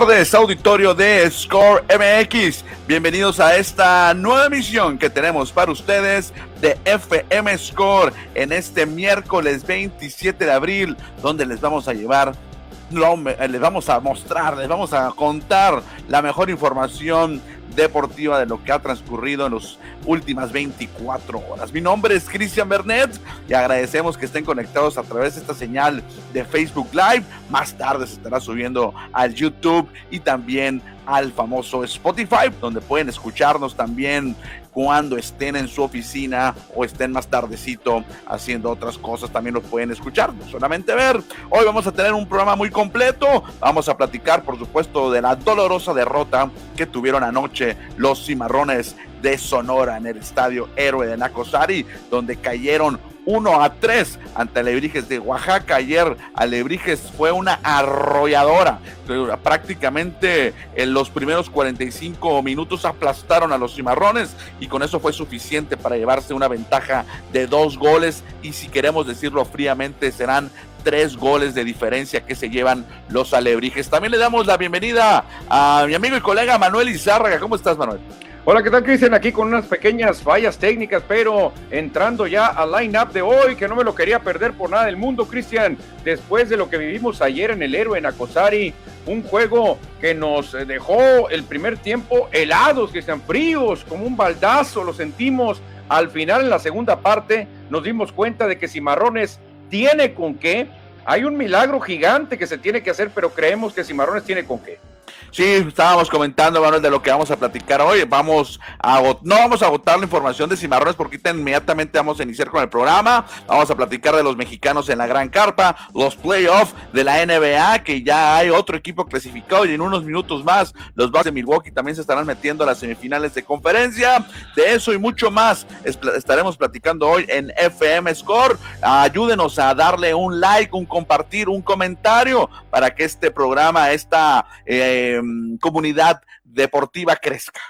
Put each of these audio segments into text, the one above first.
tardes, auditorio de Score MX. Bienvenidos a esta nueva emisión que tenemos para ustedes de FM Score en este miércoles 27 de abril, donde les vamos a llevar les vamos a mostrar, les vamos a contar la mejor información deportiva de lo que ha transcurrido en las últimas 24 horas. Mi nombre es Cristian Bernet y agradecemos que estén conectados a través de esta señal de Facebook Live. Más tarde se estará subiendo al YouTube y también al famoso Spotify, donde pueden escucharnos también cuando estén en su oficina o estén más tardecito haciendo otras cosas, también lo pueden escuchar, no solamente ver. Hoy vamos a tener un programa muy completo, vamos a platicar por supuesto de la dolorosa derrota que tuvieron anoche los cimarrones de Sonora en el estadio Héroe de Nacosari, donde cayeron 1 a 3 ante Alebrijes de Oaxaca. Ayer Alebrijes fue una arrolladora. Prácticamente en los primeros 45 minutos aplastaron a los cimarrones y con eso fue suficiente para llevarse una ventaja de dos goles y si queremos decirlo fríamente serán tres goles de diferencia que se llevan los alebrijes. También le damos la bienvenida a mi amigo y colega Manuel Izárraga. ¿Cómo estás, Manuel? Hola, ¿qué tal, Cristian? Aquí con unas pequeñas fallas técnicas, pero entrando ya al line-up de hoy, que no me lo quería perder por nada del mundo, Cristian. Después de lo que vivimos ayer en el Héroe en Acosari, un juego que nos dejó el primer tiempo helados, que sean fríos, como un baldazo, lo sentimos. Al final, en la segunda parte, nos dimos cuenta de que Cimarrones tiene con qué. Hay un milagro gigante que se tiene que hacer, pero creemos que Cimarrones tiene con qué. Sí, estábamos comentando, Manuel, de lo que vamos a platicar hoy. Vamos a no vamos a agotar la información de Cimarrones porque inmediatamente vamos a iniciar con el programa. Vamos a platicar de los mexicanos en la Gran Carpa, los playoffs de la NBA, que ya hay otro equipo clasificado y en unos minutos más los Bucks de Milwaukee también se estarán metiendo a las semifinales de conferencia. De eso y mucho más estaremos platicando hoy en FM Score. Ayúdenos a darle un like, un compartir, un comentario para que este programa, esta eh, Em, comunidad deportiva crezca.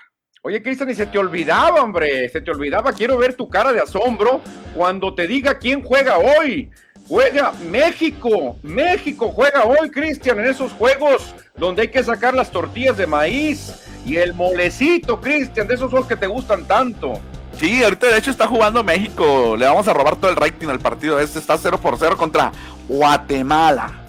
Oye, Cristian, y se te olvidaba, hombre, se te olvidaba. Quiero ver tu cara de asombro cuando te diga quién juega hoy. Juega México. México juega hoy, Cristian, en esos juegos donde hay que sacar las tortillas de maíz y el molecito, Cristian, de esos juegos que te gustan tanto. Sí, ahorita de hecho está jugando México. Le vamos a robar todo el rating al partido. Este está 0 por 0 contra Guatemala.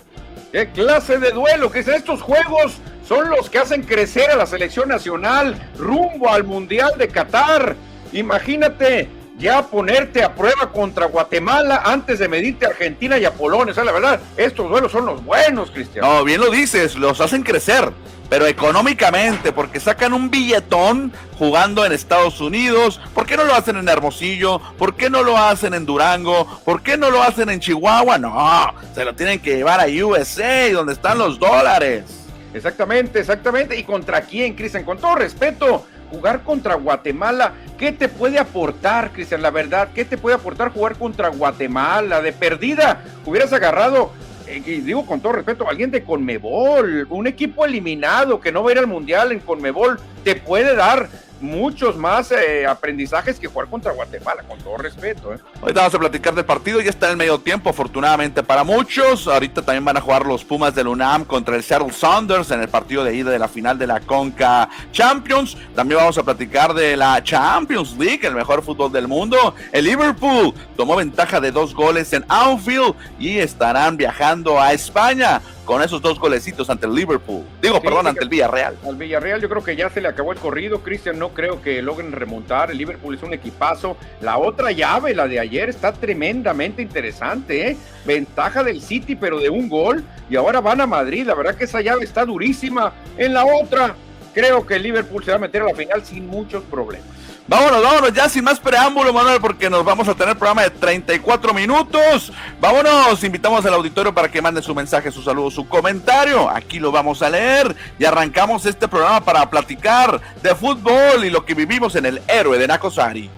¿Qué clase de duelo? ¿Qué es estos juegos? Son los que hacen crecer a la selección nacional rumbo al Mundial de Qatar. Imagínate ya ponerte a prueba contra Guatemala antes de medirte a Argentina y a Polonia. La verdad, estos duelos son los buenos, Cristian. No, bien lo dices, los hacen crecer, pero económicamente, porque sacan un billetón jugando en Estados Unidos. ¿Por qué no lo hacen en Hermosillo? ¿Por qué no lo hacen en Durango? ¿Por qué no lo hacen en Chihuahua? No, se lo tienen que llevar a USA, donde están los dólares. Exactamente, exactamente. ¿Y contra quién, Cristian? Con todo respeto, jugar contra Guatemala, ¿qué te puede aportar, Cristian? La verdad, ¿qué te puede aportar jugar contra Guatemala? De perdida, hubieras agarrado, eh, y digo con todo respeto, alguien de Conmebol, un equipo eliminado que no va a ir al Mundial en Conmebol, te puede dar muchos más eh, aprendizajes que jugar contra Guatemala, con todo respeto. ¿eh? Ahorita vamos a platicar del partido, ya está en el medio tiempo, afortunadamente para muchos. Ahorita también van a jugar los Pumas del UNAM contra el Seattle Saunders en el partido de ida de la final de la Conca Champions. También vamos a platicar de la Champions League, el mejor fútbol del mundo. El Liverpool tomó ventaja de dos goles en Anfield y estarán viajando a España con esos dos golecitos ante el Liverpool. Digo, perdón, ante el Villarreal. Al Villarreal yo creo que ya se le acabó el corrido. Cristian, no creo que logren remontar. El Liverpool es un equipazo. La otra llave, la de ayer, está tremendamente interesante. ¿eh? Ventaja del City, pero de un gol. Y ahora van a Madrid. La verdad que esa llave está durísima. En la otra, creo que el Liverpool se va a meter a la final sin muchos problemas. Vámonos, vámonos, ya sin más preámbulo, Manuel, porque nos vamos a tener programa de 34 minutos. Vámonos, invitamos al auditorio para que mande su mensaje, su saludo, su comentario. Aquí lo vamos a leer y arrancamos este programa para platicar de fútbol y lo que vivimos en el héroe de Nacosari.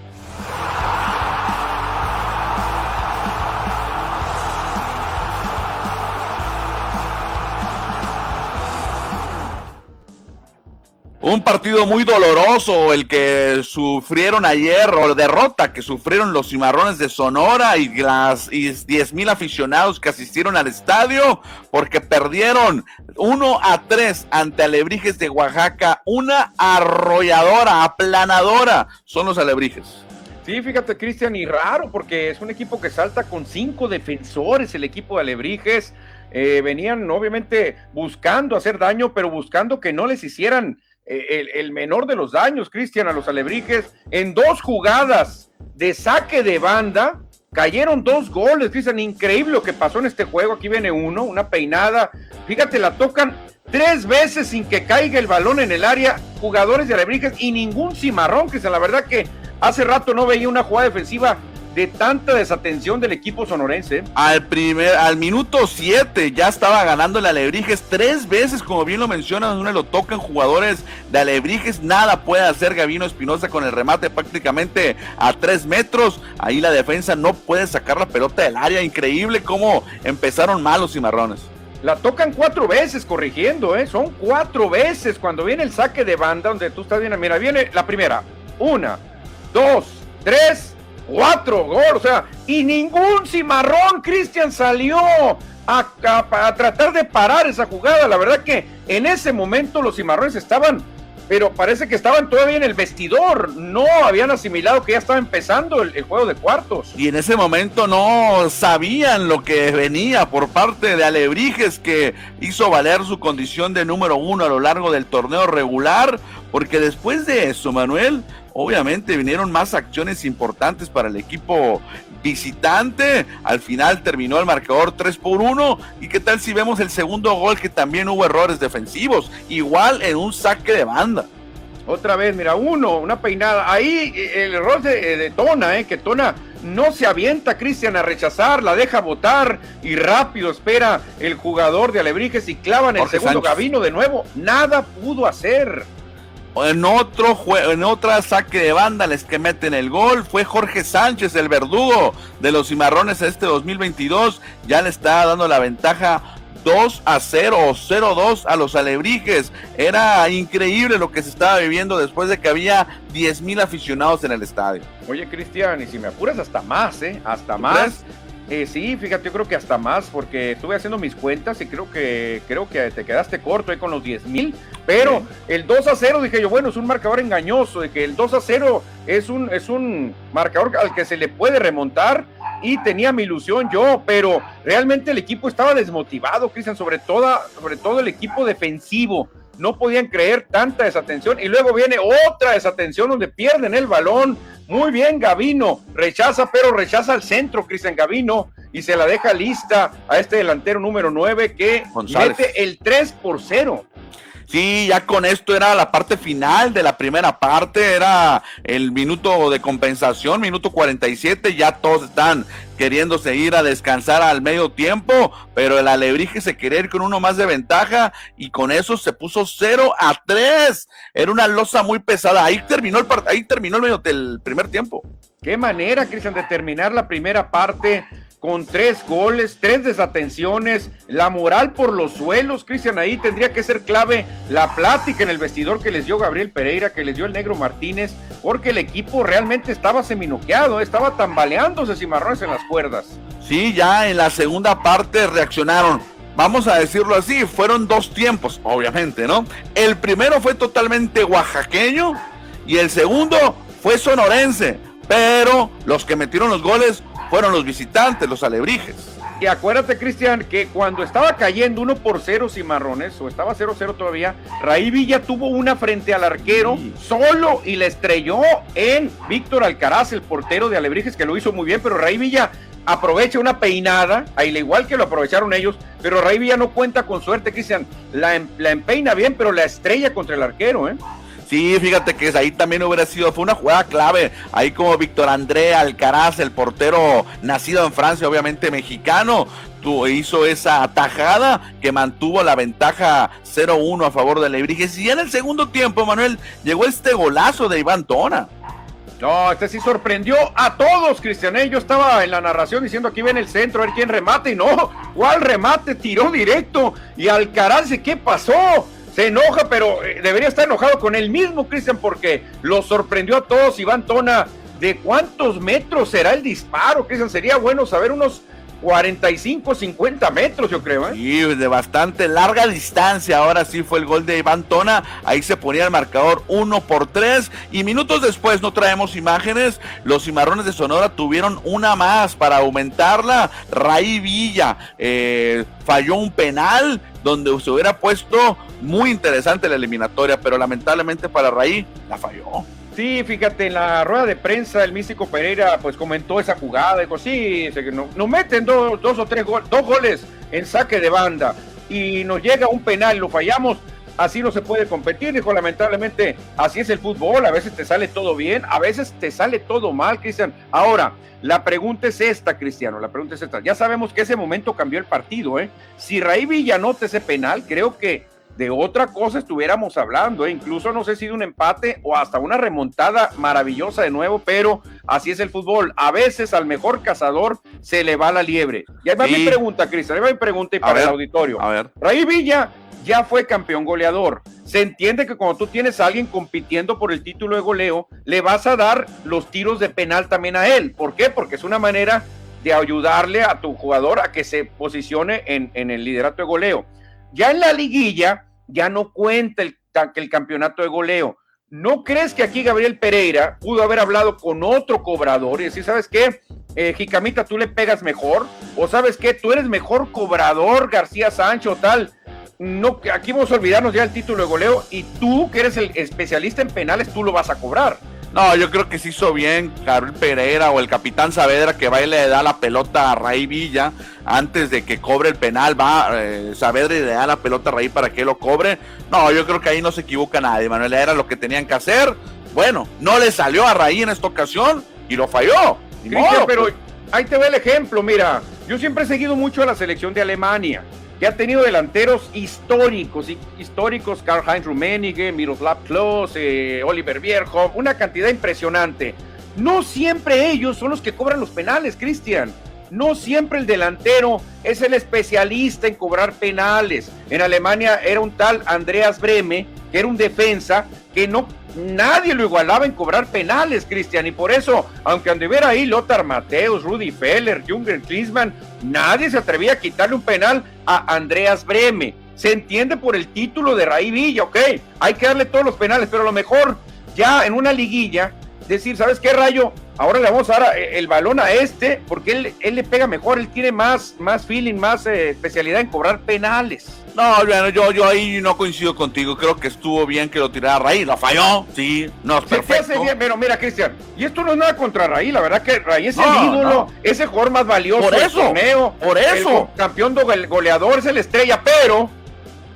Un partido muy doloroso el que sufrieron ayer, o derrota que sufrieron los cimarrones de Sonora y las diez mil aficionados que asistieron al estadio porque perdieron 1 a 3 ante Alebrijes de Oaxaca. Una arrolladora, aplanadora son los Alebrijes. Sí, fíjate, Cristian, y raro porque es un equipo que salta con cinco defensores, el equipo de Alebrijes. Eh, venían obviamente buscando hacer daño, pero buscando que no les hicieran el, menor de los daños, Cristian, a los alebrijes. En dos jugadas de saque de banda, cayeron dos goles, Cristian. Increíble lo que pasó en este juego. Aquí viene uno, una peinada. Fíjate, la tocan tres veces sin que caiga el balón en el área. Jugadores de alebrijes y ningún cimarrón, Cristian. La verdad que hace rato no veía una jugada defensiva de tanta desatención del equipo sonorense. Al primer, al minuto 7 ya estaba ganando el Alebrijes tres veces, como bien lo mencionan, uno lo tocan jugadores de Alebrijes, nada puede hacer Gavino Espinosa con el remate prácticamente a tres metros. Ahí la defensa no puede sacar la pelota del área, increíble cómo empezaron mal los cimarrones. La tocan cuatro veces corrigiendo, ¿eh? Son cuatro veces cuando viene el saque de banda, donde tú estás bien. Mira, viene la primera. Una, dos, tres, cuatro goles, o sea, y ningún cimarrón, Cristian, salió a, a, tratar de parar esa jugada. La verdad que en ese momento los cimarrones estaban, pero parece que estaban todavía en el vestidor, no habían asimilado que ya estaba empezando el, el juego de cuartos. Y en ese momento no sabían lo que venía por parte de Alebrijes, que hizo valer su condición de número uno a lo largo del torneo regular, porque después de eso, Manuel, Obviamente vinieron más acciones importantes para el equipo visitante. Al final terminó el marcador 3 por 1. ¿Y qué tal si vemos el segundo gol que también hubo errores defensivos? Igual en un saque de banda. Otra vez, mira, uno, una peinada. Ahí eh, el error de, Tona, eh, que Tona no se avienta Cristian a rechazar, la deja botar y rápido espera el jugador de Alebrijes y clavan el segundo Gabino de nuevo. Nada pudo hacer. En otro juego, en otra saque de banda, les que meten el gol, fue Jorge Sánchez, el verdugo de los cimarrones este 2022. Ya le está dando la ventaja 2 a 0 o 0-2 a los alebrijes. Era increíble lo que se estaba viviendo después de que había 10 mil aficionados en el estadio. Oye, Cristian, y si me apuras hasta más, ¿eh? Hasta más. Eh, sí, fíjate, yo creo que hasta más, porque estuve haciendo mis cuentas y creo que creo que te quedaste corto ahí con los 10 mil. Pero el 2 a 0, dije yo, bueno, es un marcador engañoso, de que el 2 a 0 es un, es un marcador al que se le puede remontar y tenía mi ilusión yo, pero realmente el equipo estaba desmotivado, Cristian, sobre, toda, sobre todo el equipo defensivo. No podían creer tanta desatención y luego viene otra desatención donde pierden el balón muy bien, Gavino. Rechaza, pero rechaza al centro, Cristian Gavino. Y se la deja lista a este delantero número 9 que mete el 3 por 0. Sí, ya con esto era la parte final de la primera parte, era el minuto de compensación, minuto 47, ya todos están queriéndose ir a descansar al medio tiempo, pero el Alebrije se quería ir con uno más de ventaja y con eso se puso 0 a 3. Era una losa muy pesada. Ahí terminó el ahí terminó el medio del primer tiempo. Qué manera, Cristian, de terminar la primera parte con tres goles, tres desatenciones, la moral por los suelos, Cristian, ahí tendría que ser clave la plática en el vestidor que les dio Gabriel Pereira, que les dio el negro Martínez, porque el equipo realmente estaba seminoqueado, estaba tambaleándose cimarrones en las cuerdas. Sí, ya en la segunda parte reaccionaron. Vamos a decirlo así, fueron dos tiempos, obviamente, ¿no? El primero fue totalmente oaxaqueño y el segundo fue sonorense, pero los que metieron los goles fueron los visitantes, los alebrijes. Y acuérdate, Cristian, que cuando estaba cayendo uno por cero Cimarrones, o estaba 0-0 todavía, Raí Villa tuvo una frente al arquero solo y le estrelló en Víctor Alcaraz, el portero de Alebrijes, que lo hizo muy bien, pero Raí Villa aprovecha una peinada, al igual que lo aprovecharon ellos, pero Raí Villa no cuenta con suerte, Cristian. La, em, la empeina bien, pero la estrella contra el arquero, ¿eh? Sí, fíjate que ahí también hubiera sido, fue una jugada clave, ahí como Víctor André Alcaraz, el portero nacido en Francia, obviamente mexicano, hizo esa atajada que mantuvo la ventaja 0-1 a favor de Lebrijes. Y en el segundo tiempo, Manuel, llegó este golazo de Iván Tona. No, este sí sorprendió a todos, Cristian. ¿eh? Yo estaba en la narración diciendo aquí ven el centro, a ver quién remate. Y no, ¿cuál remate? Tiró directo. Y Alcaraz, ¿qué pasó? Se enoja, pero eh, debería estar enojado con él mismo, Cristian, porque lo sorprendió a todos Iván Tona. ¿De cuántos metros será el disparo, Cristian? Sería bueno saber unos 45, 50 metros, yo creo. ¿eh? Sí, de bastante larga distancia. Ahora sí fue el gol de Iván Tona. Ahí se ponía el marcador 1 por 3. Y minutos después, no traemos imágenes, los cimarrones de Sonora tuvieron una más para aumentarla. Raí Villa eh, falló un penal donde se hubiera puesto muy interesante la eliminatoria, pero lamentablemente para Raí la falló. Sí, fíjate, en la rueda de prensa el místico Pereira pues comentó esa jugada, dijo, sí, nos meten dos, dos o tres goles, dos goles en saque de banda y nos llega un penal, lo fallamos, así no se puede competir, dijo, lamentablemente así es el fútbol, a veces te sale todo bien, a veces te sale todo mal, Cristian. Ahora, la pregunta es esta, Cristiano, la pregunta es esta, ya sabemos que ese momento cambió el partido, ¿eh? Si Raí Villanota ese penal, creo que de otra cosa estuviéramos hablando, ¿eh? incluso no sé si de un empate o hasta una remontada maravillosa de nuevo, pero así es el fútbol. A veces al mejor cazador se le va la liebre. Y ahí va mi pregunta, Cristian, ahí va mi pregunta y para el auditorio. A ver. Raí Villa ya fue campeón goleador. Se entiende que cuando tú tienes a alguien compitiendo por el título de goleo, le vas a dar los tiros de penal también a él. ¿Por qué? Porque es una manera de ayudarle a tu jugador a que se posicione en, en el liderato de goleo. Ya en la liguilla ya no cuenta el, el campeonato de goleo. ¿No crees que aquí Gabriel Pereira pudo haber hablado con otro cobrador y decir, ¿sabes qué? Eh, Jicamita, tú le pegas mejor. O ¿sabes qué? Tú eres mejor cobrador, García Sancho, tal. No, aquí vamos a olvidarnos ya el título de goleo y tú, que eres el especialista en penales, tú lo vas a cobrar. No, yo creo que se hizo bien Gabriel Pereira o el capitán Saavedra que va y le da la pelota a Raí Villa antes de que cobre el penal. Va eh, Saavedra y le da la pelota a Raí para que lo cobre. No, yo creo que ahí no se equivoca nadie, Manuel. Era lo que tenían que hacer. Bueno, no le salió a Raí en esta ocasión y lo falló. pero pues. ahí te ve el ejemplo. Mira, yo siempre he seguido mucho a la selección de Alemania que ha tenido delanteros históricos, históricos, Karl-Heinz Rummenigge, Miroslav Klose, eh, Oliver Bierhoff, una cantidad impresionante. No siempre ellos son los que cobran los penales, Cristian. No siempre el delantero es el especialista en cobrar penales. En Alemania era un tal Andreas Breme, que era un defensa que no nadie lo igualaba en cobrar penales, Cristian, y por eso, aunque anduviera ahí Lothar Mateus, Rudy Feller, Junger Klinsmann, nadie se atrevía a quitarle un penal a Andreas Breme. Se entiende por el título de Raí Villa, ok, hay que darle todos los penales, pero a lo mejor ya en una liguilla, decir, ¿sabes qué rayo? Ahora le vamos a dar eh, el balón a este, porque él, él le pega mejor, él tiene más, más feeling, más eh, especialidad en cobrar penales. No, bueno, yo, yo ahí no coincido contigo. Creo que estuvo bien que lo tirara Raí. Lo falló, sí, no es perfecto. bien, pero mira, Cristian, y esto no es nada contra Raí. La verdad que Raí es el ídolo, ese jugador más valioso por eso, torneo. Por eso. campeón goleador, es el estrella, pero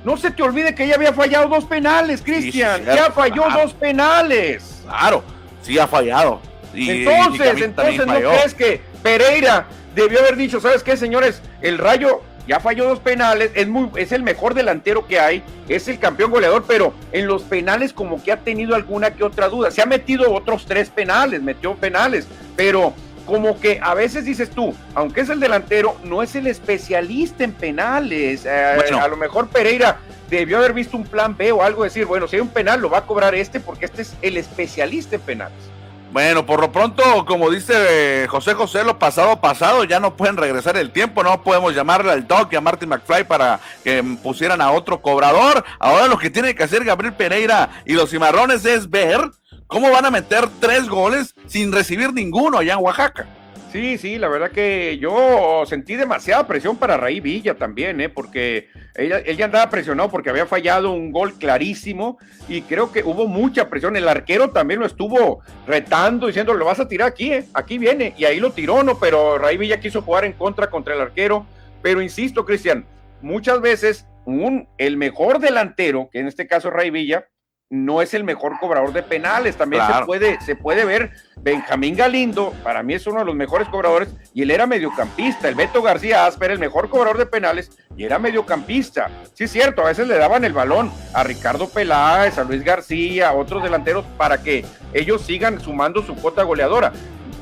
no se te olvide que ya había fallado dos penales, Cristian. ya falló dos penales. Claro, sí ha fallado. entonces, entonces, ¿no crees que Pereira debió haber dicho, ¿sabes qué, señores? El Rayo ya falló dos penales, es, muy, es el mejor delantero que hay, es el campeón goleador, pero en los penales como que ha tenido alguna que otra duda. Se ha metido otros tres penales, metió penales, pero como que a veces dices tú, aunque es el delantero, no es el especialista en penales. Eh, a lo mejor Pereira debió haber visto un plan B o algo, decir, bueno, si hay un penal, lo va a cobrar este porque este es el especialista en penales. Bueno, por lo pronto, como dice eh, José José, lo pasado pasado, ya no pueden regresar el tiempo, no podemos llamarle al Doc y a Martin McFly para que pusieran a otro cobrador. Ahora lo que tiene que hacer Gabriel Pereira y los cimarrones es ver cómo van a meter tres goles sin recibir ninguno allá en Oaxaca. Sí, sí, la verdad que yo sentí demasiada presión para Raí Villa también, ¿eh? porque ella, ella andaba presionado porque había fallado un gol clarísimo y creo que hubo mucha presión. El arquero también lo estuvo retando, diciendo, lo vas a tirar aquí, ¿eh? aquí viene, y ahí lo tiró, ¿no? Pero Raí Villa quiso jugar en contra contra el arquero. Pero insisto, Cristian, muchas veces un, el mejor delantero, que en este caso Ray Villa, no es el mejor cobrador de penales. También se, puede, se puede ver Benjamín Galindo, para mí es uno de los mejores cobradores, y él era mediocampista. El Beto García Asper, el mejor cobrador de penales, y era mediocampista. Sí, es cierto, a veces le daban el balón a Ricardo Peláez, a Luis García, a otros delanteros, para que ellos sigan sumando su cuota goleadora.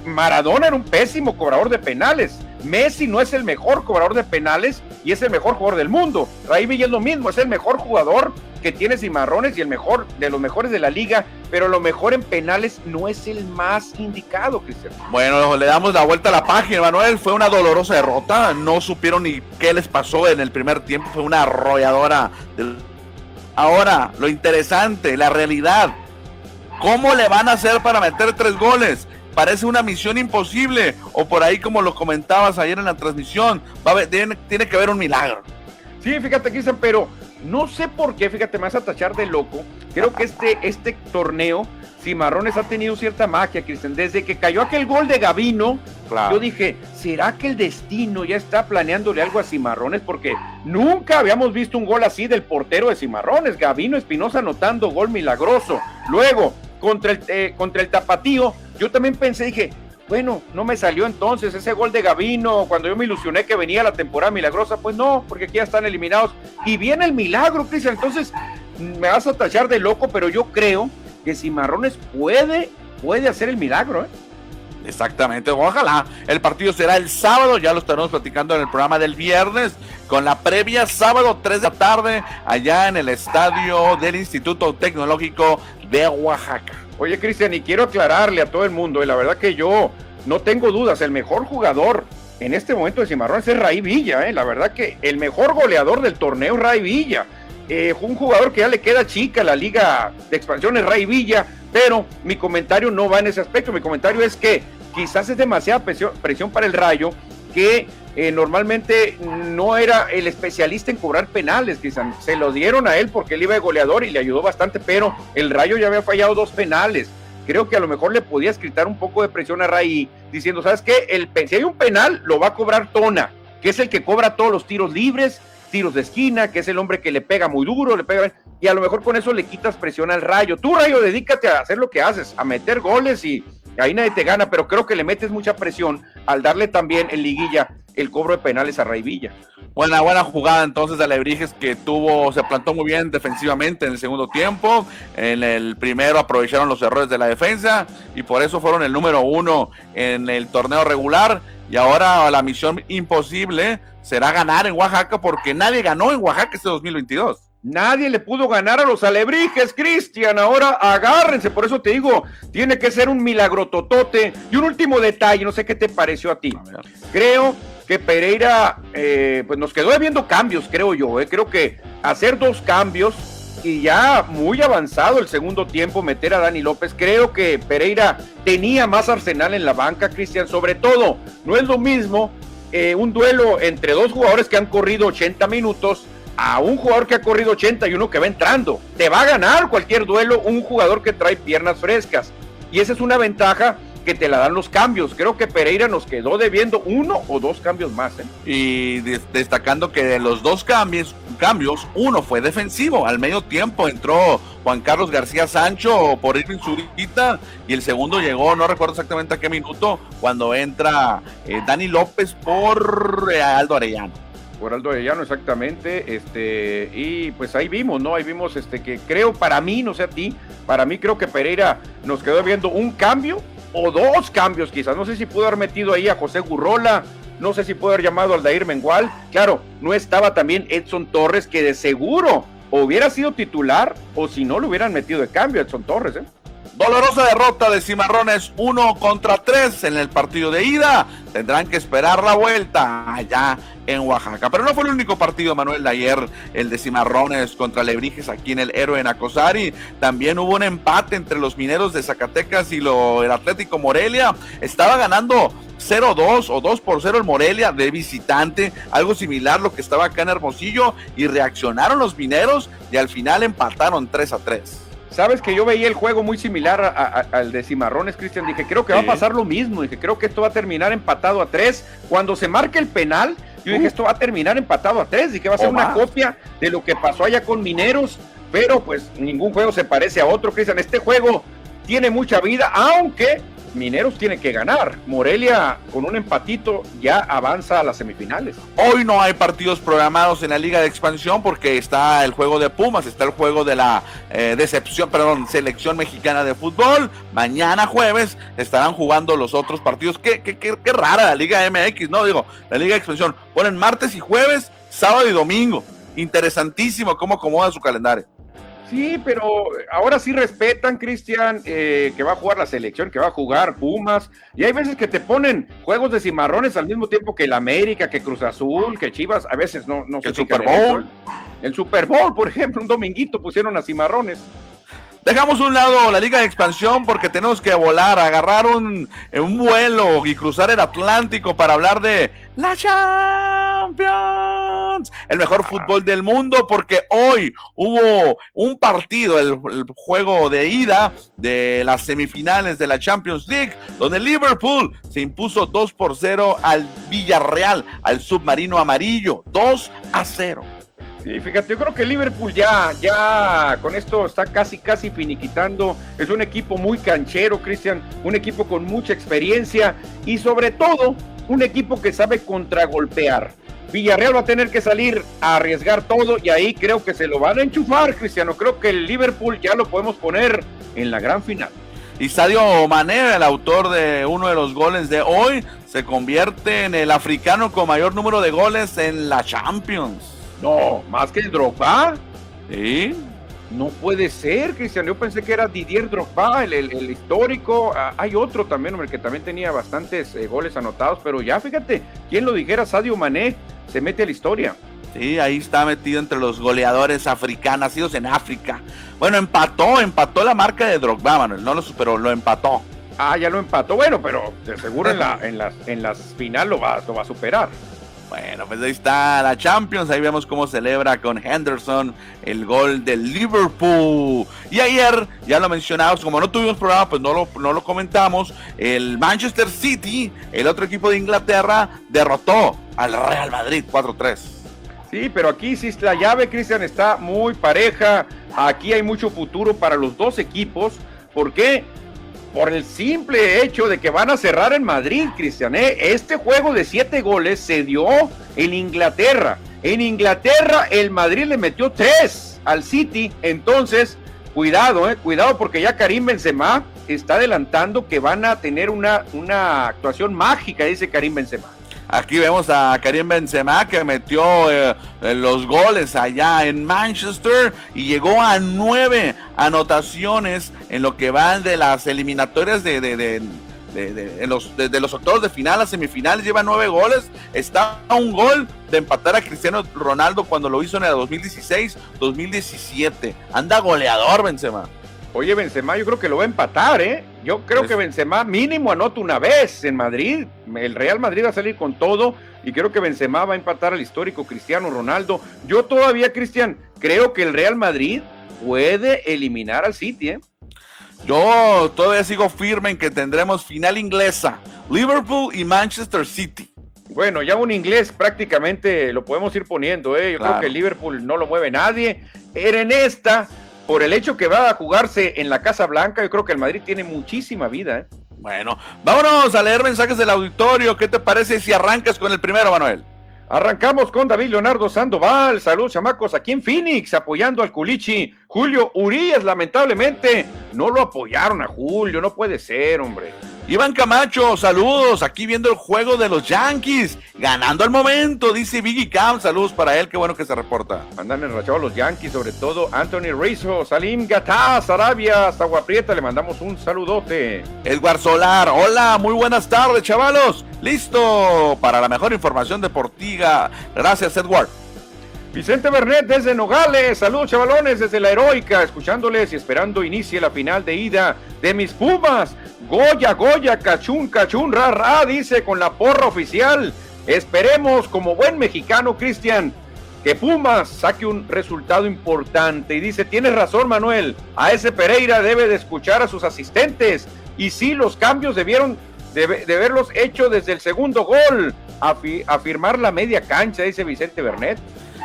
Maradona era un pésimo cobrador de penales. Messi no es el mejor cobrador de penales y es el mejor jugador del mundo. Villa es lo mismo, es el mejor jugador que tiene Cimarrones y el mejor de los mejores de la liga, pero lo mejor en penales no es el más indicado, Cristian. Bueno, le damos la vuelta a la página, Manuel. Fue una dolorosa derrota. No supieron ni qué les pasó en el primer tiempo. Fue una arrolladora. Ahora, lo interesante, la realidad. ¿Cómo le van a hacer para meter tres goles? Parece una misión imposible. O por ahí, como lo comentabas ayer en la transmisión, va tiene, tiene que haber un milagro. Sí, fíjate, Cristian, pero no sé por qué, fíjate, me vas a tachar de loco. Creo que este, este torneo, Cimarrones ha tenido cierta magia, Cristian. Desde que cayó aquel gol de Gavino, yo dije, ¿será que el destino ya está planeándole algo a Cimarrones? Porque nunca habíamos visto un gol así del portero de Cimarrones. Gavino Espinosa anotando gol milagroso. Luego, contra el, eh, contra el Tapatío, yo también pensé, dije, bueno, no me salió entonces ese gol de Gavino cuando yo me ilusioné que venía la temporada milagrosa. Pues no, porque aquí ya están eliminados. Y viene el milagro, Cristian. Entonces me vas a tachar de loco, pero yo creo que Cimarrones puede, puede hacer el milagro. ¿eh? Exactamente, ojalá. El partido será el sábado, ya lo estaremos platicando en el programa del viernes, con la previa sábado 3 de la tarde, allá en el estadio del Instituto Tecnológico de Oaxaca. Oye, Cristian, y quiero aclararle a todo el mundo, y la verdad que yo no tengo dudas, el mejor jugador en este momento de Cimarrones es Ray Villa, ¿eh? la verdad que el mejor goleador del torneo es Ray Villa. Eh, un jugador que ya le queda chica la liga de expansión es Ray Villa, pero mi comentario no va en ese aspecto, mi comentario es que quizás es demasiada presión para el Rayo que eh, normalmente no era el especialista en cobrar penales, quizás se lo dieron a él porque él iba de goleador y le ayudó bastante, pero el Rayo ya había fallado dos penales. Creo que a lo mejor le podía escritar un poco de presión a Ray diciendo, ¿sabes qué? El, si hay un penal, lo va a cobrar Tona, que es el que cobra todos los tiros libres, tiros de esquina, que es el hombre que le pega muy duro, le pega y a lo mejor con eso le quitas presión al Rayo. Tú, Rayo, dedícate a hacer lo que haces, a meter goles y ahí nadie te gana, pero creo que le metes mucha presión al darle también en liguilla el cobro de penales a Villa. Buena, buena jugada entonces de Alebrijes que tuvo, se plantó muy bien defensivamente en el segundo tiempo. En el primero aprovecharon los errores de la defensa y por eso fueron el número uno en el torneo regular. Y ahora la misión imposible será ganar en Oaxaca porque nadie ganó en Oaxaca este 2022. Nadie le pudo ganar a los alebrijes, Cristian. Ahora agárrense, por eso te digo, tiene que ser un milagro totote. Y un último detalle, no sé qué te pareció a ti. Creo que Pereira eh, pues nos quedó viendo cambios, creo yo. Eh. Creo que hacer dos cambios y ya muy avanzado el segundo tiempo meter a Dani López, creo que Pereira tenía más arsenal en la banca, Cristian. Sobre todo, no es lo mismo eh, un duelo entre dos jugadores que han corrido 80 minutos a un jugador que ha corrido 80 y uno que va entrando. Te va a ganar cualquier duelo un jugador que trae piernas frescas. Y esa es una ventaja que te la dan los cambios. Creo que Pereira nos quedó debiendo uno o dos cambios más. ¿eh? Y destacando que de los dos cambios, cambios, uno fue defensivo. Al medio tiempo entró Juan Carlos García Sancho por Irving Zurita y el segundo llegó, no recuerdo exactamente a qué minuto, cuando entra eh, Dani López por eh, Aldo Arellano. Por Aldo Arellano, exactamente. Este, y pues ahí vimos, ¿no? Ahí vimos este que creo, para mí, no sé a ti, para mí creo que Pereira nos quedó viendo un cambio o dos cambios quizás. No sé si pudo haber metido ahí a José Gurrola, no sé si pudo haber llamado al Dair Mengual. Claro, no estaba también Edson Torres, que de seguro hubiera sido titular o si no lo hubieran metido de cambio Edson Torres. ¿eh? Dolorosa derrota de Cimarrones, uno contra tres en el partido de ida. Tendrán que esperar la vuelta allá en Oaxaca. Pero no fue el único partido, Manuel, de ayer, el de Cimarrones contra Lebrijes aquí en el Héroe en Acosari. También hubo un empate entre los mineros de Zacatecas y lo, el Atlético Morelia. Estaba ganando 0-2 o 2 por 0 el Morelia de visitante, algo similar lo que estaba acá en Hermosillo, y reaccionaron los mineros y al final empataron 3 a 3. Sabes que yo veía el juego muy similar al de Cimarrones, Cristian. Dije, creo que va a pasar lo mismo. Dije, creo que esto va a terminar empatado a tres. Cuando se marque el penal, yo dije, esto va a terminar empatado a tres. Dije, va a ser una copia de lo que pasó allá con Mineros. Pero pues ningún juego se parece a otro, Cristian. Este juego tiene mucha vida, aunque Mineros tiene que ganar. Morelia con un empatito ya avanza a las semifinales. Hoy no hay partidos programados en la Liga de Expansión porque está el juego de Pumas, está el juego de la eh, decepción, perdón, selección mexicana de fútbol. Mañana jueves estarán jugando los otros partidos. Qué, qué, qué, qué rara la Liga MX, ¿no? Digo, la Liga de Expansión. Ponen martes y jueves, sábado y domingo. Interesantísimo cómo acomoda su calendario. Sí, pero ahora sí respetan, Cristian, eh, que va a jugar la selección, que va a jugar Pumas. Y hay veces que te ponen juegos de cimarrones al mismo tiempo que el América, que Cruz Azul, que Chivas. A veces no, no El Super Bowl. El Super Bowl, por ejemplo, un dominguito pusieron a cimarrones. Dejamos un lado la Liga de Expansión porque tenemos que volar, agarrar un, un vuelo y cruzar el Atlántico para hablar de la Champions, el mejor fútbol del mundo, porque hoy hubo un partido, el, el, juego de ida de las semifinales de la Champions League, donde Liverpool se impuso 2 por 0 al Villarreal, al submarino amarillo, 2 a 0. Sí, fíjate, yo creo que Liverpool ya, ya con esto está casi, casi finiquitando. Es un equipo muy canchero, Cristian, un equipo con mucha experiencia y sobre todo un equipo que sabe contragolpear. Villarreal va a tener que salir a arriesgar todo y ahí creo que se lo van a enchufar, Cristiano. Creo que el Liverpool ya lo podemos poner en la gran final. Y Sadio Mané, el autor de uno de los goles de hoy, se convierte en el africano con mayor número de goles en la Champions. No, más que el Drogba. Sí. No puede ser, Cristian. Yo pensé que era Didier Drogba, el, el, el histórico. Ah, hay otro también, hombre, que también tenía bastantes eh, goles anotados. Pero ya, fíjate, ¿quién lo dijera? Sadio Mané se mete a la historia. Sí, ahí está metido entre los goleadores africanos, nacidos en África. Bueno, empató, empató la marca de Drogba, Manuel. No lo superó, lo empató. Ah, ya lo empató. Bueno, pero de seguro en, la, en, las, en las final lo va, lo va a superar. Bueno, pues ahí está la Champions. Ahí vemos cómo celebra con Henderson el gol del Liverpool. Y ayer, ya lo mencionamos, como no tuvimos programa, pues no lo, no lo comentamos. El Manchester City, el otro equipo de Inglaterra, derrotó al Real Madrid 4-3. Sí, pero aquí sí la llave, Cristian, está muy pareja. Aquí hay mucho futuro para los dos equipos. ¿Por qué? Por el simple hecho de que van a cerrar en Madrid, Cristian. ¿eh? Este juego de siete goles se dio en Inglaterra. En Inglaterra el Madrid le metió tres al City. Entonces, cuidado, ¿eh? cuidado porque ya Karim Benzema está adelantando que van a tener una, una actuación mágica, dice Karim Benzema. Aquí vemos a Karim Benzema que metió eh, los goles allá en Manchester y llegó a nueve anotaciones en lo que van de las eliminatorias de, de, de, de los, de, los octavos de final a semifinales. Lleva nueve goles. Está a un gol de empatar a Cristiano Ronaldo cuando lo hizo en el 2016-2017. Anda goleador Benzema. Oye, Benzema yo creo que lo va a empatar, ¿eh? Yo creo pues, que Benzema mínimo anota una vez en Madrid. El Real Madrid va a salir con todo y creo que Benzema va a empatar al histórico Cristiano Ronaldo. Yo todavía, Cristian, creo que el Real Madrid puede eliminar al City, ¿eh? Yo todavía sigo firme en que tendremos final inglesa. Liverpool y Manchester City. Bueno, ya un inglés prácticamente lo podemos ir poniendo, ¿eh? Yo claro. creo que Liverpool no lo mueve nadie. Era en esta por el hecho que va a jugarse en la Casa Blanca, yo creo que el Madrid tiene muchísima vida. ¿eh? Bueno, vámonos a leer mensajes del auditorio. ¿Qué te parece si arrancas con el primero, Manuel? Arrancamos con David Leonardo Sandoval. Saludos, chamacos, aquí en Phoenix, apoyando al Culichi. Julio Urias, lamentablemente, no lo apoyaron a Julio. No puede ser, hombre. Iván Camacho, saludos, aquí viendo el juego de los Yankees, ganando al momento, dice Biggie Cam, saludos para él, qué bueno que se reporta. Andan enrachados los Yankees, sobre todo Anthony Rizzo, Salim Gataz, Arabia, hasta Guaprieta, le mandamos un saludote. Edward Solar, hola, muy buenas tardes, chavalos, listo para la mejor información deportiva, gracias Edward. Vicente Bernet desde Nogales, saludos chavalones desde la heroica, escuchándoles y esperando inicie la final de ida de mis Pumas. Goya, Goya, cachún, cachún, ra, ra, dice con la porra oficial. Esperemos como buen mexicano, Cristian, que Pumas saque un resultado importante. Y dice, tienes razón Manuel, a ese Pereira debe de escuchar a sus asistentes. Y sí, los cambios debieron de, haberlos hecho desde el segundo gol. Afi, afirmar la media cancha, dice Vicente Bernet.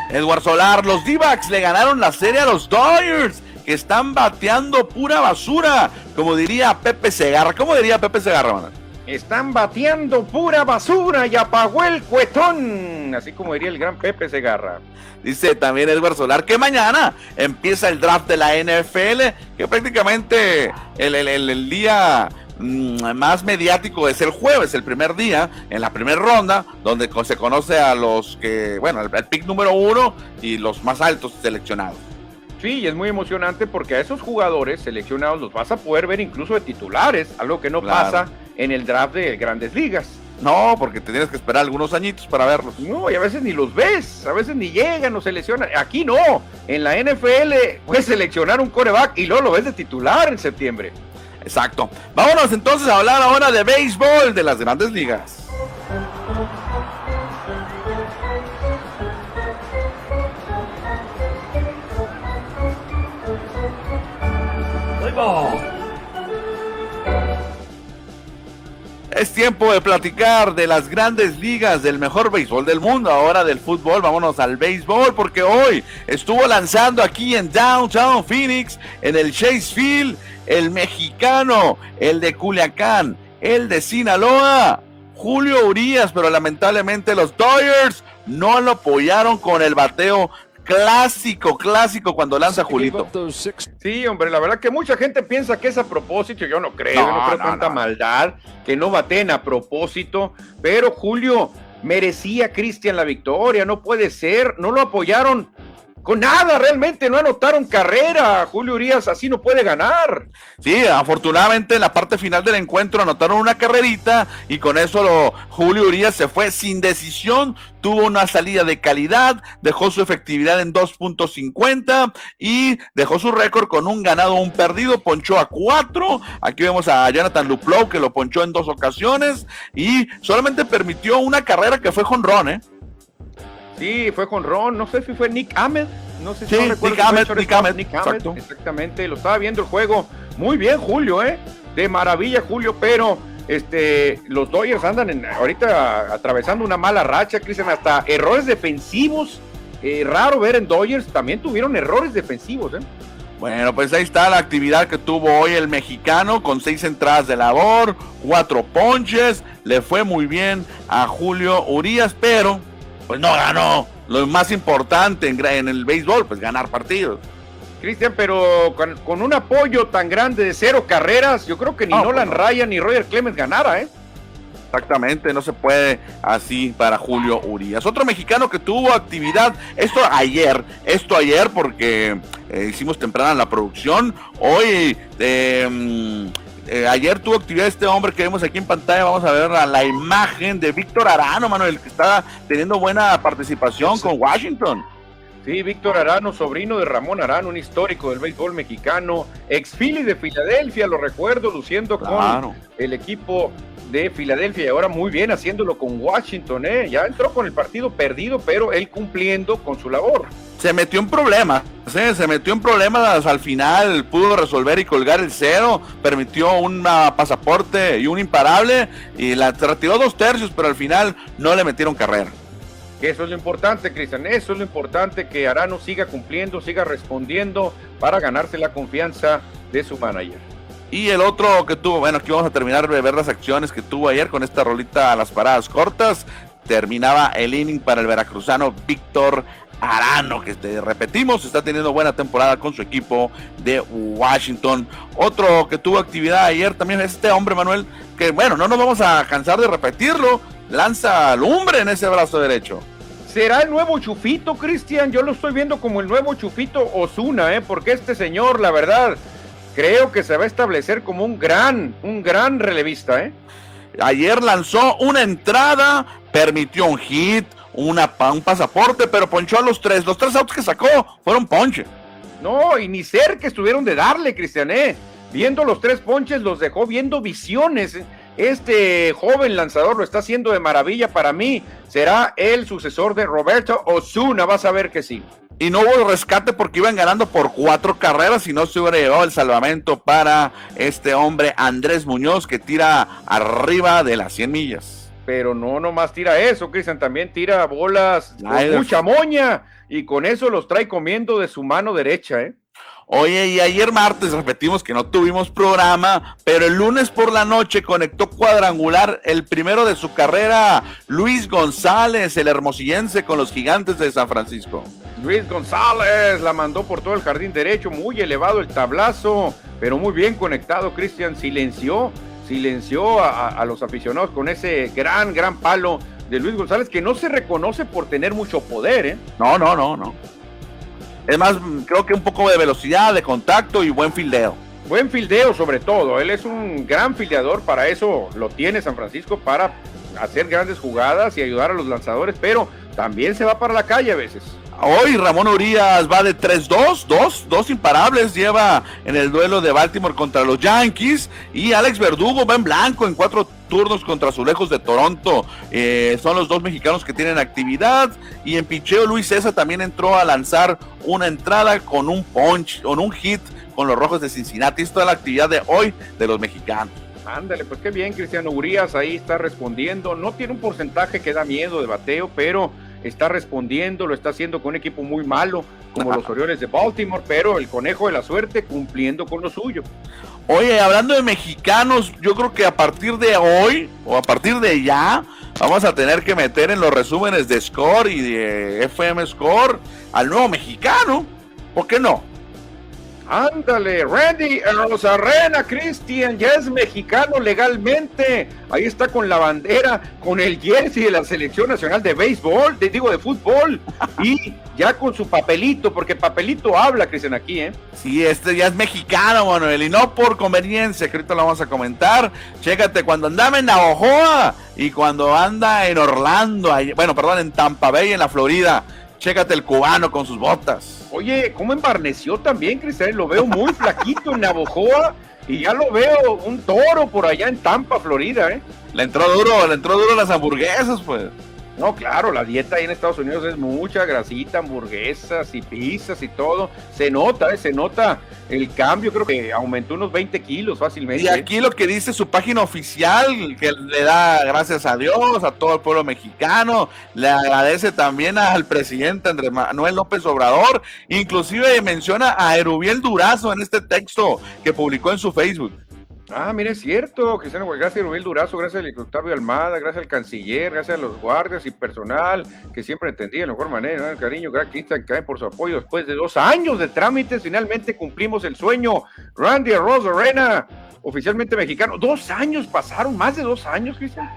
Edward Solar, los d le ganaron la serie a los Dodgers, que están bateando pura basura, como diría Pepe Segarra. ¿Cómo diría Pepe Segarra, man? Están bateando pura basura y apagó el cuetón, así como diría el gran Pepe Segarra. Dice también Edward Solar que mañana empieza el draft de la NFL, que prácticamente el, el, el, el día más mediático es el jueves, el primer día, en la primera ronda, donde se conoce a los que, bueno, el, el pick número uno y los más altos seleccionados. Sí, y es muy emocionante porque a esos jugadores seleccionados los vas a poder ver incluso de titulares, algo que no pasa en el draft de grandes ligas. No, porque te tienes que esperar algunos añitos para verlos. No, y a veces ni los ves, a veces ni llegan o seleccionan. Aquí no, en la NFL puedes seleccionar un coreback y luego lo ves de titular en septiembre. Exacto. Vámonos entonces a hablar ahora de béisbol de las grandes ligas. Es tiempo de platicar de las grandes ligas del mejor béisbol del mundo, ahora del fútbol, vámonos al béisbol porque hoy estuvo lanzando aquí en Downtown Phoenix, en el Chase Field, el mexicano, el de Culiacán, el de Sinaloa, Julio Urias, pero lamentablemente los Dodgers no lo apoyaron con el bateo clásico, clásico cuando lanza Julito. Sí, hombre, la verdad que mucha gente piensa que es a propósito, yo no creo, no, creo tanta maldad, que no baten a propósito, pero Julio merecía Cristian la victoria, no puede ser, no lo apoyaron con nada, realmente no anotaron carrera. Julio Urias así no puede ganar. Sí, afortunadamente en la parte final del encuentro anotaron una carrerita y con eso lo, Julio Urias se fue sin decisión, tuvo una salida de calidad, dejó su efectividad en 2.50 y dejó su récord con un ganado, un perdido, ponchó a cuatro. Aquí vemos a Jonathan Luplow que lo ponchó en dos ocasiones y solamente permitió una carrera que fue con Ron, ¿eh? Sí, fue con Ron, no sé si fue Nick Ahmed, no sé si sí, Nick, Ahmed, Nick, Ahmed, Nick exactamente, lo estaba viendo el juego. Muy bien, Julio, ¿eh? De maravilla, Julio, pero este, los Dodgers andan en, ahorita atravesando una mala racha, Cristian, hasta errores defensivos. Eh, raro ver en Dodgers, también tuvieron errores defensivos, ¿eh? Bueno, pues ahí está la actividad que tuvo hoy el mexicano con seis entradas de labor, cuatro ponches, le fue muy bien a Julio Urias, pero pues no ganó. Lo más importante en, el béisbol, pues ganar partidos. Cristian, pero con, un apoyo tan grande de cero carreras, yo creo que ni Nolan pues Ryan ni Roger Clemens ganara, ¿eh? Exactamente, no se puede así para Julio Urias. Otro mexicano que tuvo actividad, esto ayer, esto ayer porque eh, hicimos temprana la producción, hoy eh, eh, ayer tuvo actividad este hombre que vemos aquí en pantalla. Vamos a ver la, imagen de Víctor Arano, Manuel, que está teniendo buena participación con Washington. Sí, Víctor Arano, sobrino de Ramón Arano, un histórico del béisbol mexicano, ex Philly de Filadelfia, lo recuerdo, luciendo con el equipo de Filadelfia y ahora muy bien haciéndolo con Washington, ¿eh? Ya entró con el partido perdido, pero él cumpliendo con su labor. Se metió en problemas, ¿eh? se metió en problemas al final, pudo resolver y colgar el cero, permitió un pasaporte y un imparable y la retiró dos tercios, pero al final no le metieron carrera. Eso es lo importante, Cristian. Eso es lo importante que Arano siga cumpliendo, siga respondiendo para ganarse la confianza de su manager. Y el otro que tuvo, bueno, aquí vamos a terminar de ver las acciones que tuvo ayer con esta rolita a las paradas cortas. Terminaba el inning para el veracruzano Víctor Arano, que te repetimos, está teniendo buena temporada con su equipo de Washington. Otro que tuvo actividad ayer también es este hombre, Manuel, que bueno, no nos vamos a cansar de repetirlo, lanza lumbre en ese brazo derecho. ¿Será el nuevo Chufito, Cristian? Yo lo estoy viendo como el nuevo Chufito Osuna, ¿eh? Porque este señor, la verdad, creo que se va a establecer como un gran, un gran relevista, ¿eh? Ayer lanzó una entrada, permitió un hit, una, un pasaporte, pero ponchó a los tres. Los tres outs que sacó fueron ponche. No, y ni cerca estuvieron de darle, Cristiané. Viendo los tres ponches, los dejó viendo visiones. Este joven lanzador lo está haciendo de maravilla para mí. Será el sucesor de Roberto Osuna, vas a ver que sí y no hubo rescate porque iban ganando por cuatro carreras y no se hubiera llevado el salvamento para este hombre Andrés Muñoz que tira arriba de las 100 millas. Pero no nomás tira eso, Cristian, también tira bolas con mucha moña y con eso los trae comiendo de su mano derecha, ¿eh? Oye, y ayer martes repetimos que no tuvimos programa, pero el lunes por la noche conectó cuadrangular el primero de su carrera, Luis González, el hermosillense con los gigantes de San Francisco. Luis González la mandó por todo el jardín derecho, muy elevado el tablazo, pero muy bien conectado. Cristian silenció, silenció a, los aficionados con ese gran, gran palo de Luis González, que no se reconoce por tener mucho poder, ¿eh? No, no, no, no. Es más, creo que un poco de velocidad, de contacto y buen fildeo. Buen fildeo sobre todo, él es un gran fildeador, para eso lo tiene San Francisco, para hacer grandes jugadas y ayudar a los lanzadores, pero también se va para la calle a veces. Hoy Ramón Urias va de 3-2, dos, dos imparables lleva en el duelo de Baltimore contra los Yankees y Alex Verdugo va en blanco en cuatro turnos contra Azulejos de Toronto. Eh, son los dos mexicanos que tienen actividad y en picheo Luis César también entró a lanzar una entrada con un punch, con un hit con los Rojos de Cincinnati. Esto es la actividad de hoy de los mexicanos. Ándale, pues qué bien, Cristiano Urias ahí está respondiendo. No tiene un porcentaje que da miedo de bateo, pero está respondiendo, lo está haciendo con un equipo muy malo, como los Orioles de Baltimore, pero el conejo de la suerte cumpliendo con lo suyo. Oye, hablando de mexicanos, yo creo que a partir de hoy, o a partir de ya, vamos a tener que meter en los resúmenes de Score y de FM Score al nuevo mexicano. ¿Por qué no? Ándale, Randy Rosarena, Cristian, ya es mexicano legalmente. Ahí está con la bandera, con el jersey de la Selección Nacional de Béisbol, te digo de fútbol, y ya con su papelito, porque papelito habla, Cristian, aquí, ¿eh? Sí, este ya es mexicano, Manuel, y no por conveniencia, que ahorita lo vamos a comentar. Chécate, cuando andaba en Navajoa y cuando anda en Orlando, bueno, perdón, en Tampa Bay, en la Florida Chécate el cubano con sus botas. Oye, ¿cómo embarneció también, Cristian? Lo veo muy flaquito en Navojoa y ya lo veo un toro por allá en Tampa, Florida, ¿eh? Le entró duro, le entró duro las hamburguesas, pues. No, claro, la dieta ahí en Estados Unidos es mucha grasita, hamburguesas y pizzas y todo. Se nota, ¿eh? se nota el cambio, creo que aumentó unos 20 kilos fácilmente. Y aquí lo que dice su página oficial, que le da gracias a Dios, a todo el pueblo mexicano, le agradece también al presidente Andrés Manuel López Obrador, inclusive menciona a Erubiel Durazo en este texto que publicó en su Facebook. Ah, mire, es cierto, Cristiano, gracias a Rubén Durazo, gracias al Octavio Almada, gracias al canciller, gracias a los guardias y personal que siempre entendía de la mejor manera, cariño, gracias Cristian Caen por su apoyo después de dos años de trámites, finalmente cumplimos el sueño. Randy Arroz Arena, oficialmente mexicano, dos años pasaron, más de dos años, Cristian.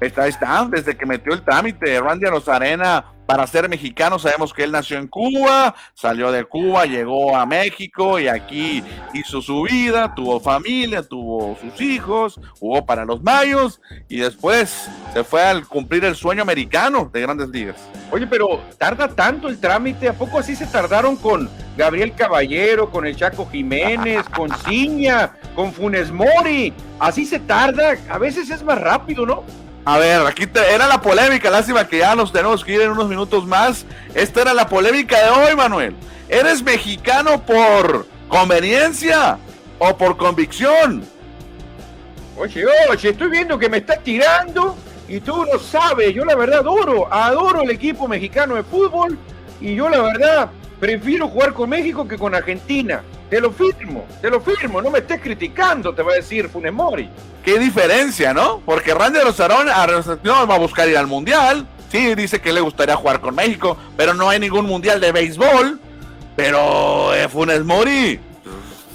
Está, está, desde que metió el trámite, Randy Arena para ser mexicano sabemos que él nació en Cuba, salió de Cuba, llegó a México y aquí hizo su vida, tuvo familia, tuvo sus hijos, jugó para los Mayos y después se fue al cumplir el sueño americano de grandes ligas. Oye, pero tarda tanto el trámite, ¿a poco así se tardaron con Gabriel Caballero, con el Chaco Jiménez, con Ciña, con Funes Mori? Así se tarda, a veces es más rápido, ¿no? A ver, aquí era la polémica, lástima que ya nos tenemos que ir en unos minutos más. Esta era la polémica de hoy, Manuel. ¿Eres mexicano por conveniencia o por convicción? Oye, oye, estoy viendo que me estás tirando y tú lo sabes. Yo la verdad adoro, adoro el equipo mexicano de fútbol y yo la verdad prefiero jugar con México que con Argentina. Te lo firmo, te lo firmo, no me estés criticando, te va a decir Funes Mori. Qué diferencia, ¿no? Porque Randy Rosarón no va a buscar ir al Mundial. Sí, dice que le gustaría jugar con México, pero no hay ningún Mundial de béisbol. Pero eh, Funes Mori,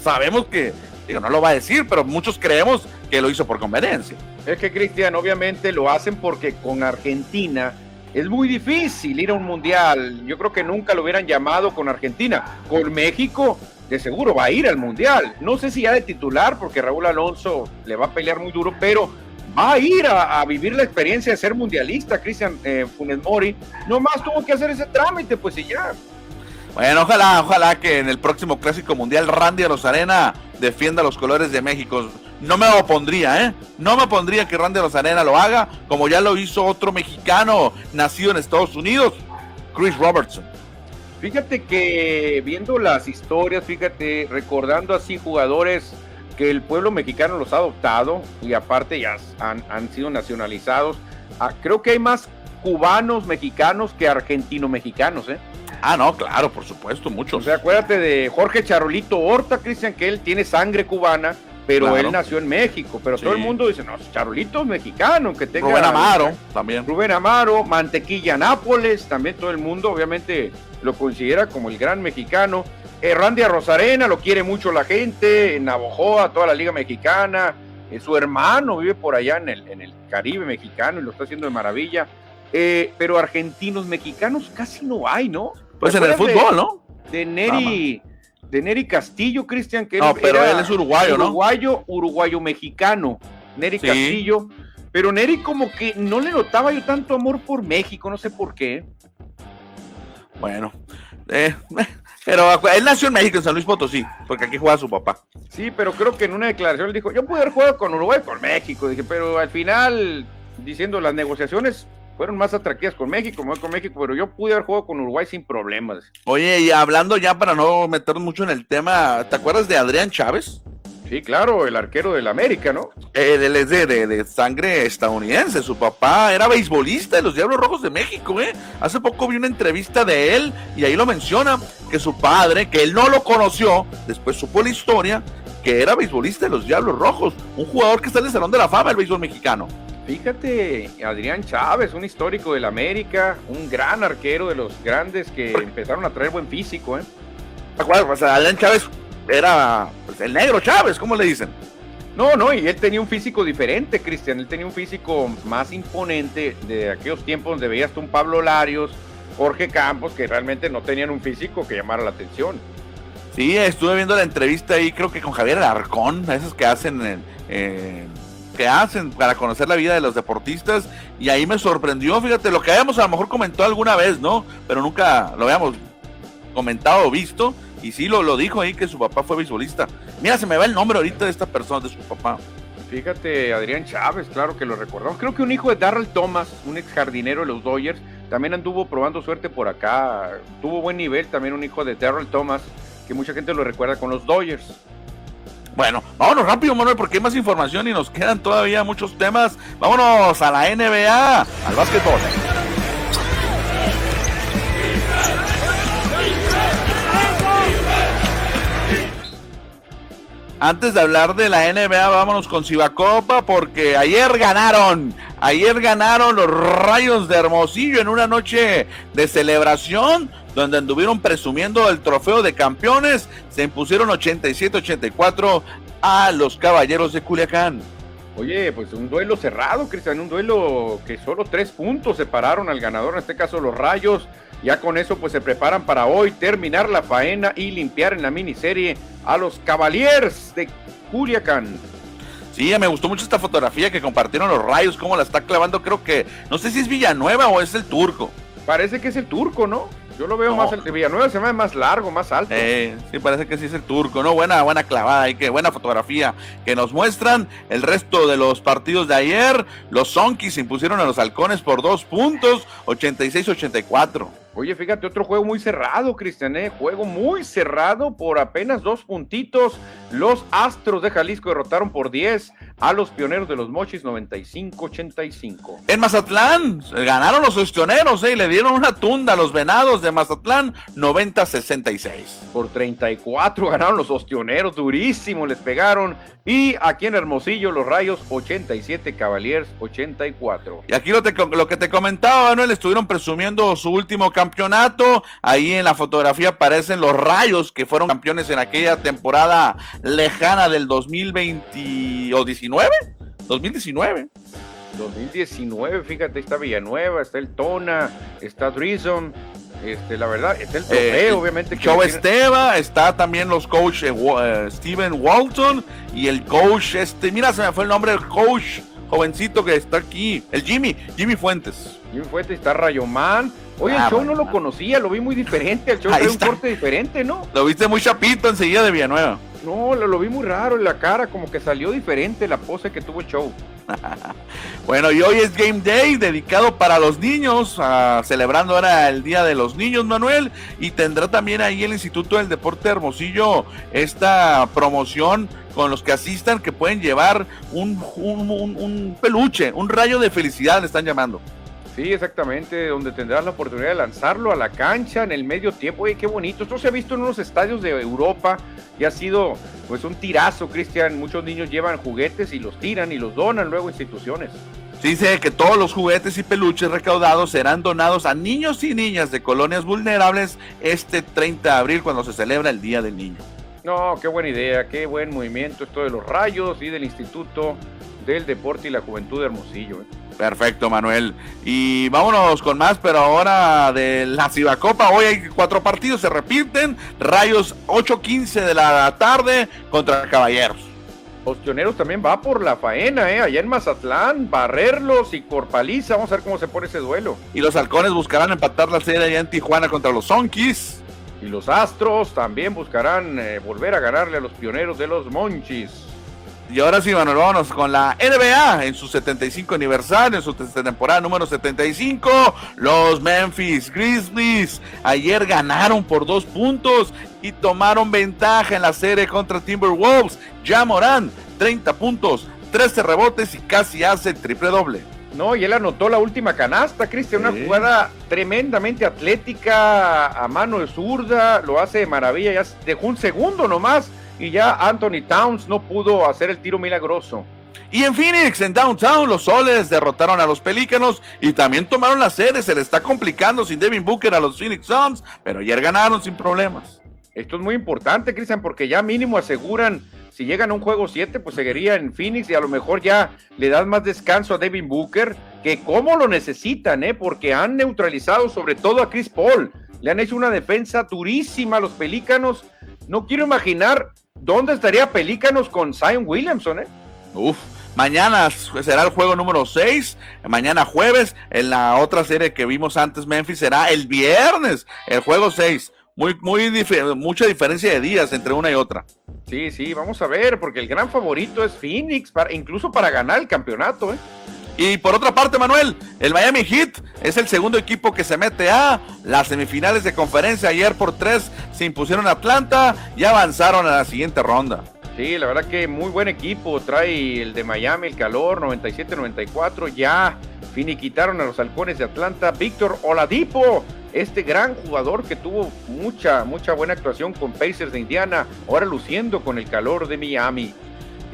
sabemos que, digo, no lo va a decir, pero muchos creemos que lo hizo por conveniencia. Es que, Cristian, obviamente lo hacen porque con Argentina es muy difícil ir a un mundial. Yo creo que nunca lo hubieran llamado con Argentina. Con México de seguro va a ir al Mundial. No sé si ya de titular, porque Raúl Alonso le va a pelear muy duro, pero va a ir a, vivir la experiencia de ser mundialista, Cristian eh, Funes Mori. Nomás tuvo que hacer ese trámite, pues y ya. Bueno, ojalá, ojalá que en el próximo Clásico Mundial Randy Rosarena defienda los colores de México. No me opondría, ¿eh? No me opondría que Randy Rosarena lo haga, como ya lo hizo otro mexicano nacido en Estados Unidos, Chris Robertson. Fíjate que viendo las historias, fíjate, recordando así jugadores que el pueblo mexicano los ha adoptado y aparte ya han, sido nacionalizados, ah, creo que hay más cubanos mexicanos que argentino-mexicanos, ¿eh? Ah, no, claro, por supuesto, muchos. O sea, acuérdate de Jorge Charolito Horta, Cristian, que él tiene sangre cubana, pero él nació en México. Pero todo el mundo dice, no, Charolito es mexicano, que tenga. Rubén Amaro, también. Rubén Amaro, Mantequilla Nápoles, también todo el mundo, obviamente, lo considera como el gran mexicano. Eh, Randy Rosarena lo quiere mucho la gente, en Navojoa, toda la Liga Mexicana. Eh, su hermano vive por allá en el, en el Caribe mexicano y lo está haciendo de maravilla. Eh, pero argentinos mexicanos casi no hay, ¿no? Pues en el fútbol, ¿no? de Neri, de Neri Castillo, Cristian, que no, pero él es uruguayo, ¿no? Uruguayo, uruguayo mexicano, Neri Castillo. Pero Neri como que no le notaba yo tanto amor por México, no sé por qué. Bueno, eh, pero él nació en México, en San Luis Potosí, porque aquí juega su papá. Sí, pero creo que en una declaración él dijo, yo pude haber jugado con Uruguay, con México, dije, pero al final, diciendo las negociaciones fueron más atractivas con México, con México, pero yo pude haber jugado con Uruguay sin problemas. Oye, y hablando ya para no meternos mucho en el tema, ¿te acuerdas de Adrián Chávez? Sí, claro, el arquero del América, ¿no? Eh, él es de, de, sangre estadounidense. Su papá era beisbolista de los Diablos Rojos de México, ¿eh? Hace poco vi una entrevista de él y ahí lo menciona que su padre, que él no lo conoció, después supo la historia, que era beisbolista de los Diablos Rojos, un jugador que está en el Salón de la Fama del béisbol mexicano. Fíjate, Adrián Chávez, un histórico del América, un gran arquero de los grandes que empezaron a traer buen físico, ¿eh? Acuérdate, pues, Adrián Chávez era pues, el negro Chávez, ¿cómo le dicen? No, no, y él tenía un físico diferente, Cristian. Él tenía un físico más imponente de aquellos tiempos donde veías tú un Pablo Larios, Jorge Campos, que realmente no tenían un físico que llamara la atención. Sí, estuve viendo la entrevista ahí, creo que con Javier Alarcón, esos que hacen que hacen para conocer la vida de los deportistas, y ahí me sorprendió, fíjate, lo que habíamos a lo mejor comentado alguna vez, ¿no? Pero nunca lo habíamos comentado o visto, y sí, lo, lo dijo ahí que su papá fue beisbolista. Mira, se me va el nombre ahorita de esta persona, de su papá. Fíjate, Adrián Chávez, claro que lo recordamos. Creo que un hijo de Darrell Thomas, un ex jardinero de los Dodgers, también anduvo probando suerte por acá. Tuvo buen nivel también un hijo de Darrell Thomas, que mucha gente lo recuerda con los Dodgers. Bueno, vámonos rápido, Manuel, porque hay más información y nos quedan todavía muchos temas. Vámonos a la NBA, al básquetbol. Antes de hablar de la NBA, vámonos con Cibacopa porque ayer ganaron, ayer ganaron los Rayos de Hermosillo en una noche de celebración donde anduvieron presumiendo el trofeo de campeones, se impusieron 87-84 a los Caballeros de Culiacán. Oye, pues un duelo cerrado, Cristian, un duelo que solo tres puntos separaron al ganador, en este caso los Rayos. Ya con eso pues se preparan para hoy terminar la faena y limpiar en la miniserie a los Cavaliers de Culiacán. Sí, me gustó mucho esta fotografía que compartieron los rayos, cómo la está clavando, creo que, no sé si es Villanueva o es el turco. Parece que es el turco, ¿no? Yo lo veo más, el Villanueva se ve más largo, más alto. Eh, sí, parece que sí es el turco, ¿no? Buena, buena clavada y qué buena fotografía que nos muestran. El resto de los partidos de ayer, los Sonkis impusieron a los halcones por dos puntos, 86-84. Oye, fíjate, otro juego muy cerrado, Cristian, ¿eh? juego muy cerrado por apenas dos puntitos. Los Astros de Jalisco derrotaron por 10 a los Pioneros de los Mochis 95-85. En Mazatlán ganaron los Ostioneros ¿eh? y le dieron una tunda a los Venados de Mazatlán 90-66. Por 34 ganaron los Ostioneros, durísimo les pegaron. Y aquí en Hermosillo los Rayos 87, Cavaliers 84. Y aquí lo, lo que te comentaba, Manuel, estuvieron presumiendo su último campeonato. Ahí en la fotografía aparecen los rayos que fueron campeones en aquella temporada lejana del 2020 o 19. 2019. 2019, fíjate, está Villanueva, está el Tona, está Drison, este, la verdad, está el trofeo, eh, obviamente. Joe Esteba, está también los coach eh, eh, Steven Walton y el coach, este, mira, se me fue el nombre del coach jovencito que está aquí, el Jimmy, Jimmy Fuentes. Jimmy Fuentes, está Rayomán, Oye, el ah, show no lo conocía, lo vi muy diferente. El show trae un corte diferente, ¿no? Lo viste muy chapito enseguida de Villanueva. No, lo, vi muy raro en la cara, como que salió diferente la pose que tuvo el show. bueno, y hoy es Game Day dedicado para los niños, celebrando ahora el Día de los Niños, Manuel, y tendrá también ahí el Instituto del Deporte Hermosillo esta promoción con los que asistan que pueden llevar un, un peluche, un rayo de felicidad, le están llamando. Sí, exactamente, donde tendrás la oportunidad de lanzarlo a la cancha en el medio tiempo. Oye, qué bonito. Esto se ha visto en unos estadios de Europa y ha sido pues un tirazo, Cristian. Muchos niños llevan juguetes y los tiran y los donan luego a instituciones. Dice que todos los juguetes y peluches recaudados serán donados a niños y niñas de colonias vulnerables este 30 de abril cuando se celebra el Día del Niño. No, qué buena idea, qué buen movimiento esto de los rayos y del instituto del deporte y la juventud de Hermosillo. ¿eh? Perfecto, Manuel. Y vámonos con más, pero ahora de la Cibacopa. Hoy hay cuatro partidos, se repiten. Rayos 8.15 de la tarde contra Caballeros. Los pioneros también va por la faena, ¿eh? Allá en Mazatlán, barrerlos y por paliza. Vamos a ver cómo se pone ese duelo. Y los halcones buscarán empatar la serie allá en Tijuana contra los Sonkis. Y los Astros también buscarán eh, volver a ganarle a los pioneros de los Monchis. Y ahora sí, Manuel, vámonos con la NBA en su 75 aniversario, en su temporada número 75. Los Memphis Grizzlies ayer ganaron por dos puntos y tomaron ventaja en la serie contra Timberwolves. Ya Morán, 30 puntos, 13 rebotes y casi hace el triple doble. No, y él anotó la última canasta, Cristian, una jugada tremendamente atlética, a mano de zurda, lo hace de maravilla, ya dejó un segundo nomás y ya Anthony Towns no pudo hacer el tiro milagroso. Y en Phoenix, en Downtown, los Soles derrotaron a los Pelícanos y también tomaron la serie. Se le está complicando sin Devin Booker a los Phoenix Suns, pero ayer ganaron sin problemas. Esto es muy importante, Cristian, porque ya mínimo aseguran, si llegan a un juego 7, pues seguiría en Phoenix y a lo mejor ya le dan más descanso a Devin Booker, que como lo necesitan, ¿eh? porque han neutralizado sobre todo a Chris Paul. Le han hecho una defensa durísima a los Pelícanos. No quiero imaginar dónde estaría Pelícanos con Zion Williamson, ¿eh? Uf, Mañana será el juego número 6, mañana jueves, en la otra serie que vimos antes, Memphis, será el viernes, el juego 6. Muy, muy mucha diferencia de días entre una y otra. Sí, sí, vamos a ver, porque el gran favorito es Phoenix, para, incluso para ganar el campeonato. ¿eh? Y por otra parte, Manuel, el Miami Heat es el segundo equipo que se mete a las semifinales de conferencia. Ayer por tres se impusieron a Atlanta y avanzaron a la siguiente ronda. Sí, la verdad que muy buen equipo. Trae el de Miami el calor, 97-94. Ya finiquitaron a los halcones de Atlanta. Víctor Oladipo este gran jugador que tuvo mucha, mucha buena actuación con Pacers de Indiana, ahora luciendo con el calor de Miami.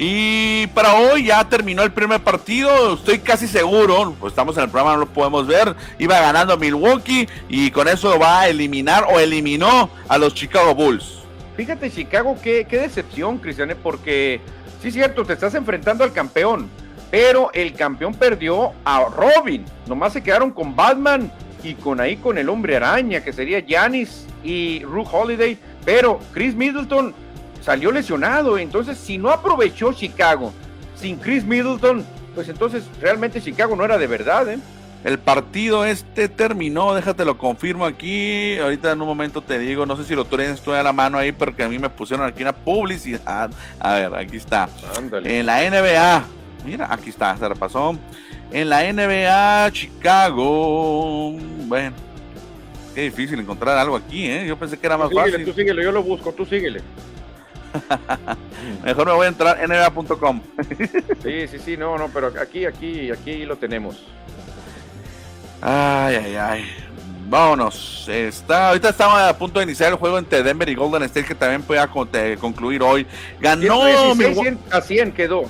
Y para hoy ya terminó el primer partido, estoy casi seguro, pues estamos en el programa, no lo podemos ver, iba ganando Milwaukee y con eso va a eliminar o eliminó a los Chicago Bulls. Fíjate Chicago, qué, decepción, Cristiane, porque sí es cierto, te estás enfrentando al campeón, pero el campeón perdió a Robin, nomás se quedaron con Batman y con ahí con el hombre araña, que sería Janis y Ruth Holiday, pero Chris Middleton salió lesionado, entonces si no aprovechó Chicago sin Chris Middleton, pues entonces realmente Chicago no era de verdad, ¿eh? El partido este terminó, déjate lo confirmo aquí. Ahorita en un momento te digo, no sé si lo tienes tú a la mano ahí, porque a mí me pusieron aquí una publicidad. A ver, aquí está. En la NBA, mira, aquí está, se repasó. En la NBA, Chicago. Bueno, qué difícil encontrar algo aquí, ¿eh? Yo pensé que era más fácil. Tú síguele, yo lo busco, tú síguele. Mejor me voy a entrar en NBA.com. sí, sí, sí, no, no, pero aquí, aquí, aquí lo tenemos. Ay, ay, ay. Vámonos. Está, ahorita estamos a punto de iniciar el juego entre Denver y Golden State que también pueda concluir hoy. Ganó. 16 a 100 quedó.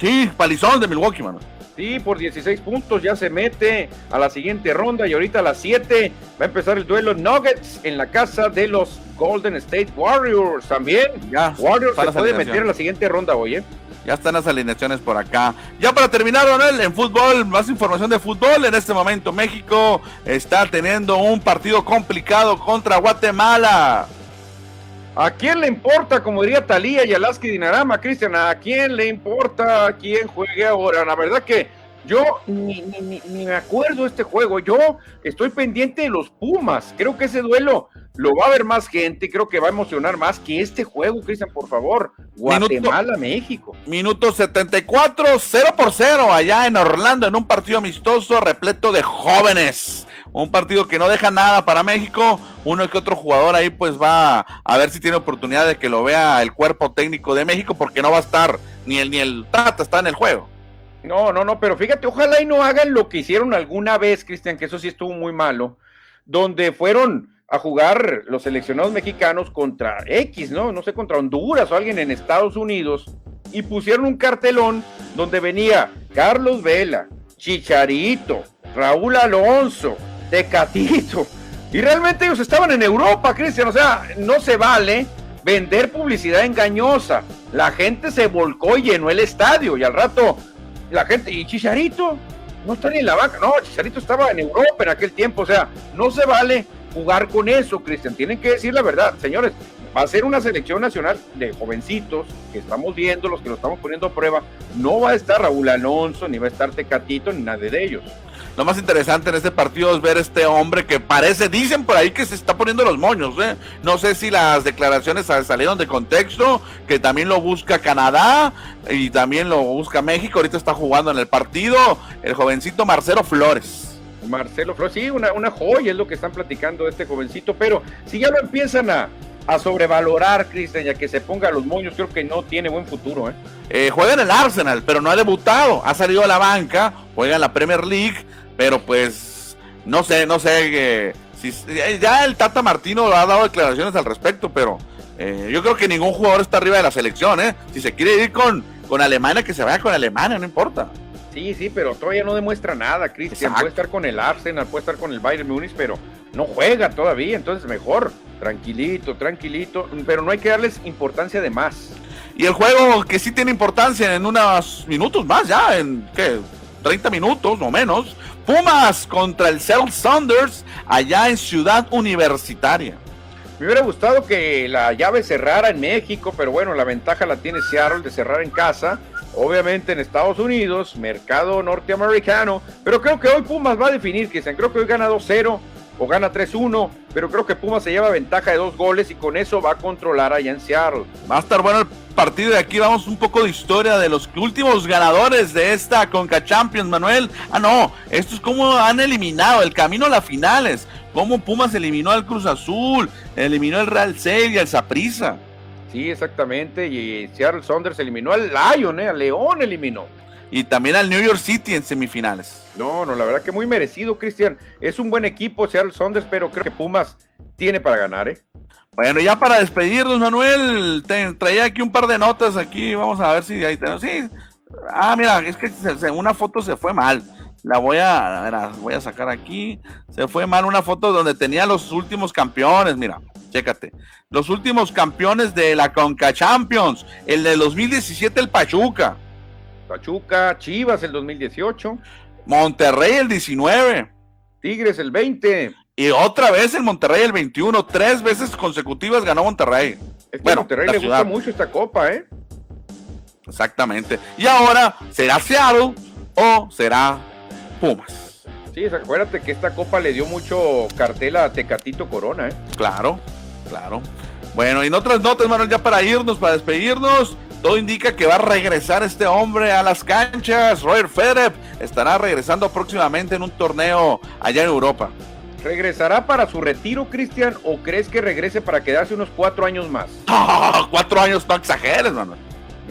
Sí, palizón de Milwaukee, mano. Sí, por 16 puntos ya se mete a la siguiente ronda y ahorita a las 7 va a empezar el duelo Nuggets en la casa de los Golden State Warriors también. Ya, Warriors se puede meter en la siguiente ronda hoy, ¿eh? Ya están las alineaciones por acá. Ya para terminar, Ronel, en fútbol, más información de fútbol. En este momento México está teniendo un partido complicado contra Guatemala. ¿A quién le importa, como diría Talía y Alaska y Dinarama, Cristian? ¿A quién le importa a quién juegue ahora? La verdad que yo ni, ni, ni, me acuerdo de este juego. Yo estoy pendiente de los Pumas. Creo que ese duelo lo va a ver más gente. Creo que va a emocionar más que este juego, Cristian, por favor. Guatemala, México. Minuto 74, 0 por 0 allá en Orlando, en un partido amistoso repleto de jóvenes un partido que no deja nada para México, uno que otro jugador ahí pues va a ver si tiene oportunidad de que lo vea el cuerpo técnico de México porque no va a estar ni el ni el Tata está en el juego. No, no, no, pero fíjate, ojalá y no hagan lo que hicieron alguna vez, Cristian, que eso sí estuvo muy malo, donde fueron a jugar los seleccionados mexicanos contra X, ¿no? No sé, contra Honduras o alguien en Estados Unidos, y pusieron un cartelón donde venía Carlos Vela, Chicharito, Raúl Alonso, Tecatito. Y realmente ellos estaban en Europa, Cristian. O sea, no se vale vender publicidad engañosa. la gente se volcó y llenó el estadio y al rato la gente, y Chicharito, no está ni en la banca, no, Chicharito estaba en Europa en aquel tiempo, o sea, no se vale jugar con eso, Cristian, tienen que decir la verdad, señores, va a ser una selección nacional de jovencitos que estamos viendo, los que lo estamos poniendo a prueba, no va a estar Raúl Alonso, ni va a estar Tecatito, ni nadie de ellos. Lo más interesante en este partido es ver este hombre que parece, dicen por ahí que se está poniendo los moños, ¿eh? No sé si las declaraciones salieron de contexto, que también lo busca Canadá y también lo busca México, ahorita está jugando en el partido el jovencito Marcelo Flores. Marcelo Flores, sí, una, una joya es lo que están platicando de este jovencito, pero si ya lo empiezan a, a sobrevalorar, Cristian, ya que se ponga los moños, creo que no tiene buen futuro. ¿eh? ¿eh? juega en el Arsenal, pero no ha debutado, ha salido a la banca, juega en la Premier League, pero pues no sé, no sé, eh, si, ya el Tata Martino ha dado declaraciones al respecto, pero eh, yo creo que ningún jugador está arriba de la selección, ¿eh? Si se quiere ir con, con Alemania, que se vaya con Alemania, no importa. Sí, sí, pero todavía no demuestra nada, Cristian. Puede estar con el Arsenal, puede estar con el Bayern Múnich, pero no juega todavía, entonces mejor, tranquilito, tranquilito, pero no hay que darles importancia de más. Y el juego que sí tiene importancia en unos minutos más, ya, en qué, 30 minutos o menos, Pumas contra el Seattle Saunders allá en Ciudad Universitaria. Me hubiera gustado que la llave cerrara en México, pero bueno, la ventaja la tiene Seattle de cerrar en casa. Obviamente en Estados Unidos, mercado norteamericano, pero creo que hoy Pumas va a definir, que creo que hoy gana 2-0 o gana 3-1, pero creo que Pumas se lleva ventaja de dos goles y con eso va a controlar allá en Seattle. Va a estar bueno el partido de aquí, vamos un poco de historia de los últimos ganadores de esta Conca Champions, Manuel. Ah, no, esto es como han eliminado el camino a las finales, cómo Pumas eliminó al Cruz Azul, eliminó el Real y al Saprissa. Sí, exactamente, y Seattle Saunders eliminó al Lion, eh, al León eliminó y también al New York City en semifinales. No, no, la verdad que muy merecido, Cristian. Es un buen equipo, Seattle Saunders, pero creo que Pumas tiene para ganar, ¿eh? Bueno, ya para despedirnos, Manuel, te, traía aquí un par de notas aquí, vamos a ver si ahí tenemos. Sí, ah, mira, es que una foto se fue mal. La voy a, a voy a sacar aquí. Se fue mal una foto donde tenía los últimos campeones, mira, chécate. Los últimos campeones de la Conca Champions, el de 2017 el Pachuca. Pachuca, Chivas el 2018. Monterrey el 19. Tigres el 20. Y otra vez el Monterrey el 21. Tres veces consecutivas ganó Monterrey. bueno, Monterrey le gusta mucho esta copa, ¿eh? Exactamente. Y ahora, ¿será Seattle o será Pumas? Sí, acuérdate que esta copa le dio mucho cartel a Tecatito Corona, ¿eh? Claro, claro. Bueno, y en otras notas, Manuel, ya para irnos, para despedirnos, todo indica que va a regresar este hombre a las canchas. Roger Federer estará regresando próximamente en un torneo allá en Europa. ¿Regresará para su retiro, Cristian, o crees que regrese para quedarse unos cuatro años más? cuatro años, no exageres, mano.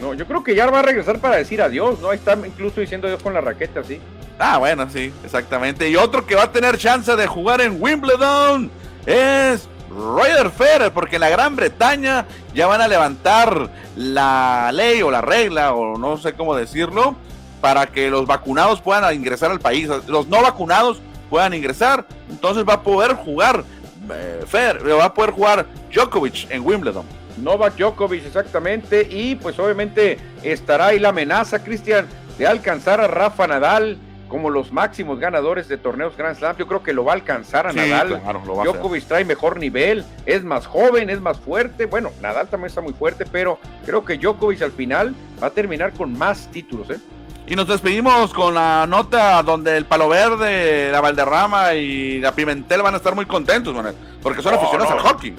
No, yo creo que ya va a regresar para decir adiós, ¿no? Ahí está incluso diciendo adiós con la raqueta, sí. Ah, bueno, sí, exactamente. Y otro que va a tener chance de jugar en Wimbledon es Roger Federer, porque en la Gran Bretaña ya van a levantar la ley o la regla, o no sé cómo decirlo, para que los vacunados puedan ingresar al país. Los no vacunados puedan ingresar, entonces va a poder jugar eh, Federer, va a poder jugar Djokovic en Wimbledon. Novak Djokovic, exactamente, y pues obviamente estará ahí la amenaza, Cristian, de alcanzar a Rafa Nadal como los máximos ganadores de torneos Grand Slam. Yo creo que lo va a alcanzar a Nadal. Djokovic trae mejor nivel, es más joven, es más fuerte. Bueno, Nadal también está muy fuerte, pero creo que Djokovic al final va a terminar con más títulos. ¿eh? Y nos despedimos con la nota donde el Palo Verde, la Valderrama y la Pimentel van a estar muy contentos, porque son aficionados al hockey.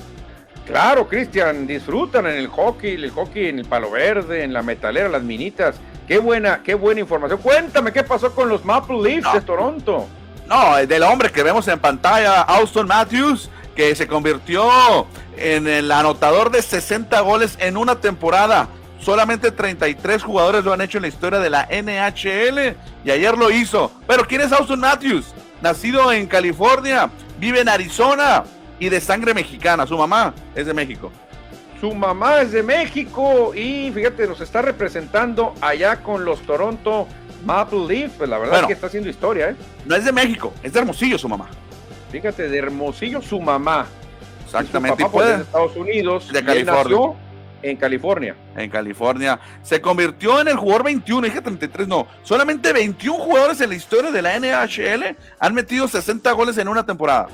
Claro, Cristian, disfrutan en el hockey, el hockey en el Palo Verde, en la metalera, las minitas. Qué buena, qué buena información. Cuéntame qué pasó con los Maple Leafs de Toronto. No, del hombre que vemos en pantalla, Austin Matthews, que se convirtió en el anotador de 60 goles en una temporada. Solamente 33 jugadores lo han hecho en la historia de la NHL y ayer lo hizo. Pero ¿quién es Austin Matthews? Nacido en California, vive en Arizona y de sangre mexicana. Su mamá es de México. Su mamá es de México y fíjate, nos está representando allá con los Toronto Maple Leafs. Pues la verdad es que está haciendo historia, ¿eh? No es de México, es de Hermosillo su mamá. Fíjate, de Hermosillo su mamá. Exactamente. Su papá, pues, de Estados Unidos. De California. En California. En California. Se convirtió en el jugador 21, dije 33, no. Solamente 21 jugadores en la historia de la NHL han metido 60 goles en una temporada.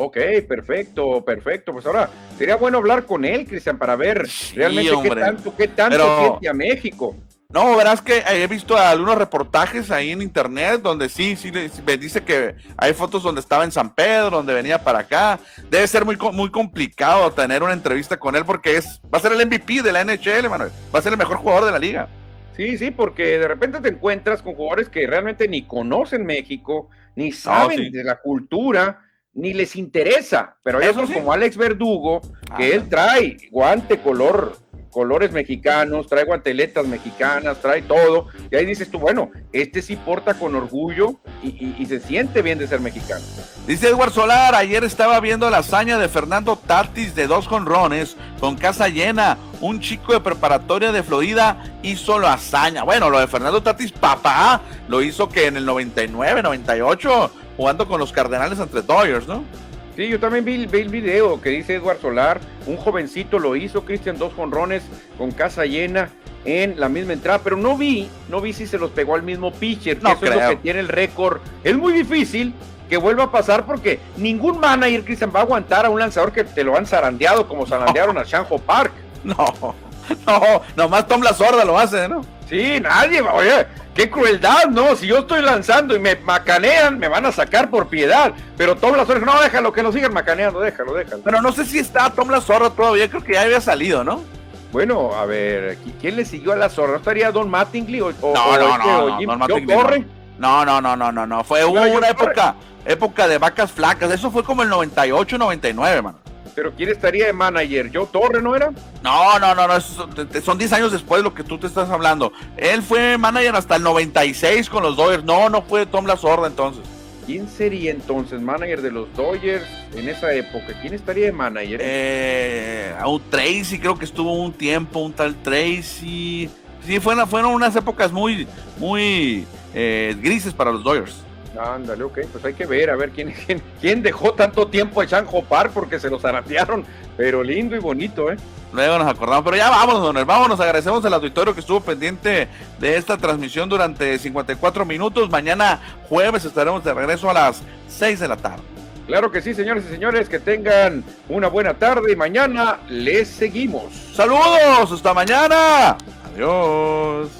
Ok, perfecto, perfecto. Pues ahora sería bueno hablar con él, Cristian, para ver realmente qué tanto, qué tanto siente a México. No, verás que he visto algunos reportajes ahí en internet donde sí, sí, me dice que hay fotos donde estaba en San Pedro, donde venía para acá. Debe ser muy, muy complicado tener una entrevista con él porque es, va a ser el MVP de la NHL, Manuel. Va a ser el mejor jugador de la liga. Sí, sí, porque de repente te encuentras con jugadores que realmente ni conocen México, ni saben de la cultura, ni les interesa. Pero hay otros como Alex Verdugo, que él trae guante color colores mexicanos, trae guanteletas mexicanas, trae todo. Y ahí dices tú, bueno, este sí porta con orgullo y, se siente bien de ser mexicano. Dice Edward Solar, ayer estaba viendo la hazaña de Fernando Tatis de dos conrones con casa llena. Un chico de preparatoria de Florida hizo la hazaña. Bueno, lo de Fernando Tatis, papá, lo hizo que en el 99, 98, jugando con los Cardenales entre Dodgers, ¿no? Sí, yo también vi, el video que dice Edward Solar, un jovencito lo hizo, Cristian, dos jonrones con casa llena en la misma entrada, pero no vi, no vi si se los pegó al mismo pitcher, que eso es lo que tiene el récord. Es muy difícil que vuelva a pasar porque ningún manager, Cristian, va a aguantar a un lanzador que te lo han zarandeado como zarandearon a Shanho Park. No, no, nomás Tom La Sorda lo hace, ¿no? Sí, nadie, oye, qué crueldad, ¿no? Si yo estoy lanzando y me macanean, me van a sacar por piedad. Pero Tom La Zorra, no, déjalo, que lo sigan macaneando, déjalo, déjalo. Pero no sé si está Tom La Zorra todavía, creo que ya había salido, ¿no? Bueno, a ver, ¿quién le siguió a La Zorra? estaría Don Mattingly o, no, no, no, no, Don Mattingly, no, no, no, no, no, no, fue una época, época de vacas flacas, eso fue como el 98, 99, mano. Pero ¿quién estaría de manager? ¿Yo Torre no era? No, no, no, no, son 10 años después de lo que tú te estás hablando. Él fue manager hasta el 96 con los Dodgers. No, no fue Tom La Sorda entonces. ¿Quién sería entonces manager de los Dodgers en esa época? ¿Quién estaría de manager? Eh, un Tracy, creo que estuvo un tiempo, un tal Tracy. Sí, fueron, fueron unas épocas muy, muy eh, grises para los Dodgers. Ándale, ok, pues hay que ver, a ver quién, quién, dejó tanto tiempo a Chanjo Park porque se los aratearon, pero lindo y bonito, ¿eh? Luego nos acordamos, pero ya vámonos, Donel, vámonos, agradecemos al auditorio que estuvo pendiente de esta transmisión durante 54 minutos. Mañana jueves estaremos de regreso a las 6 de la tarde. Claro que sí, señores y señores, que tengan una buena tarde y mañana les seguimos. Saludos, hasta mañana. Adiós.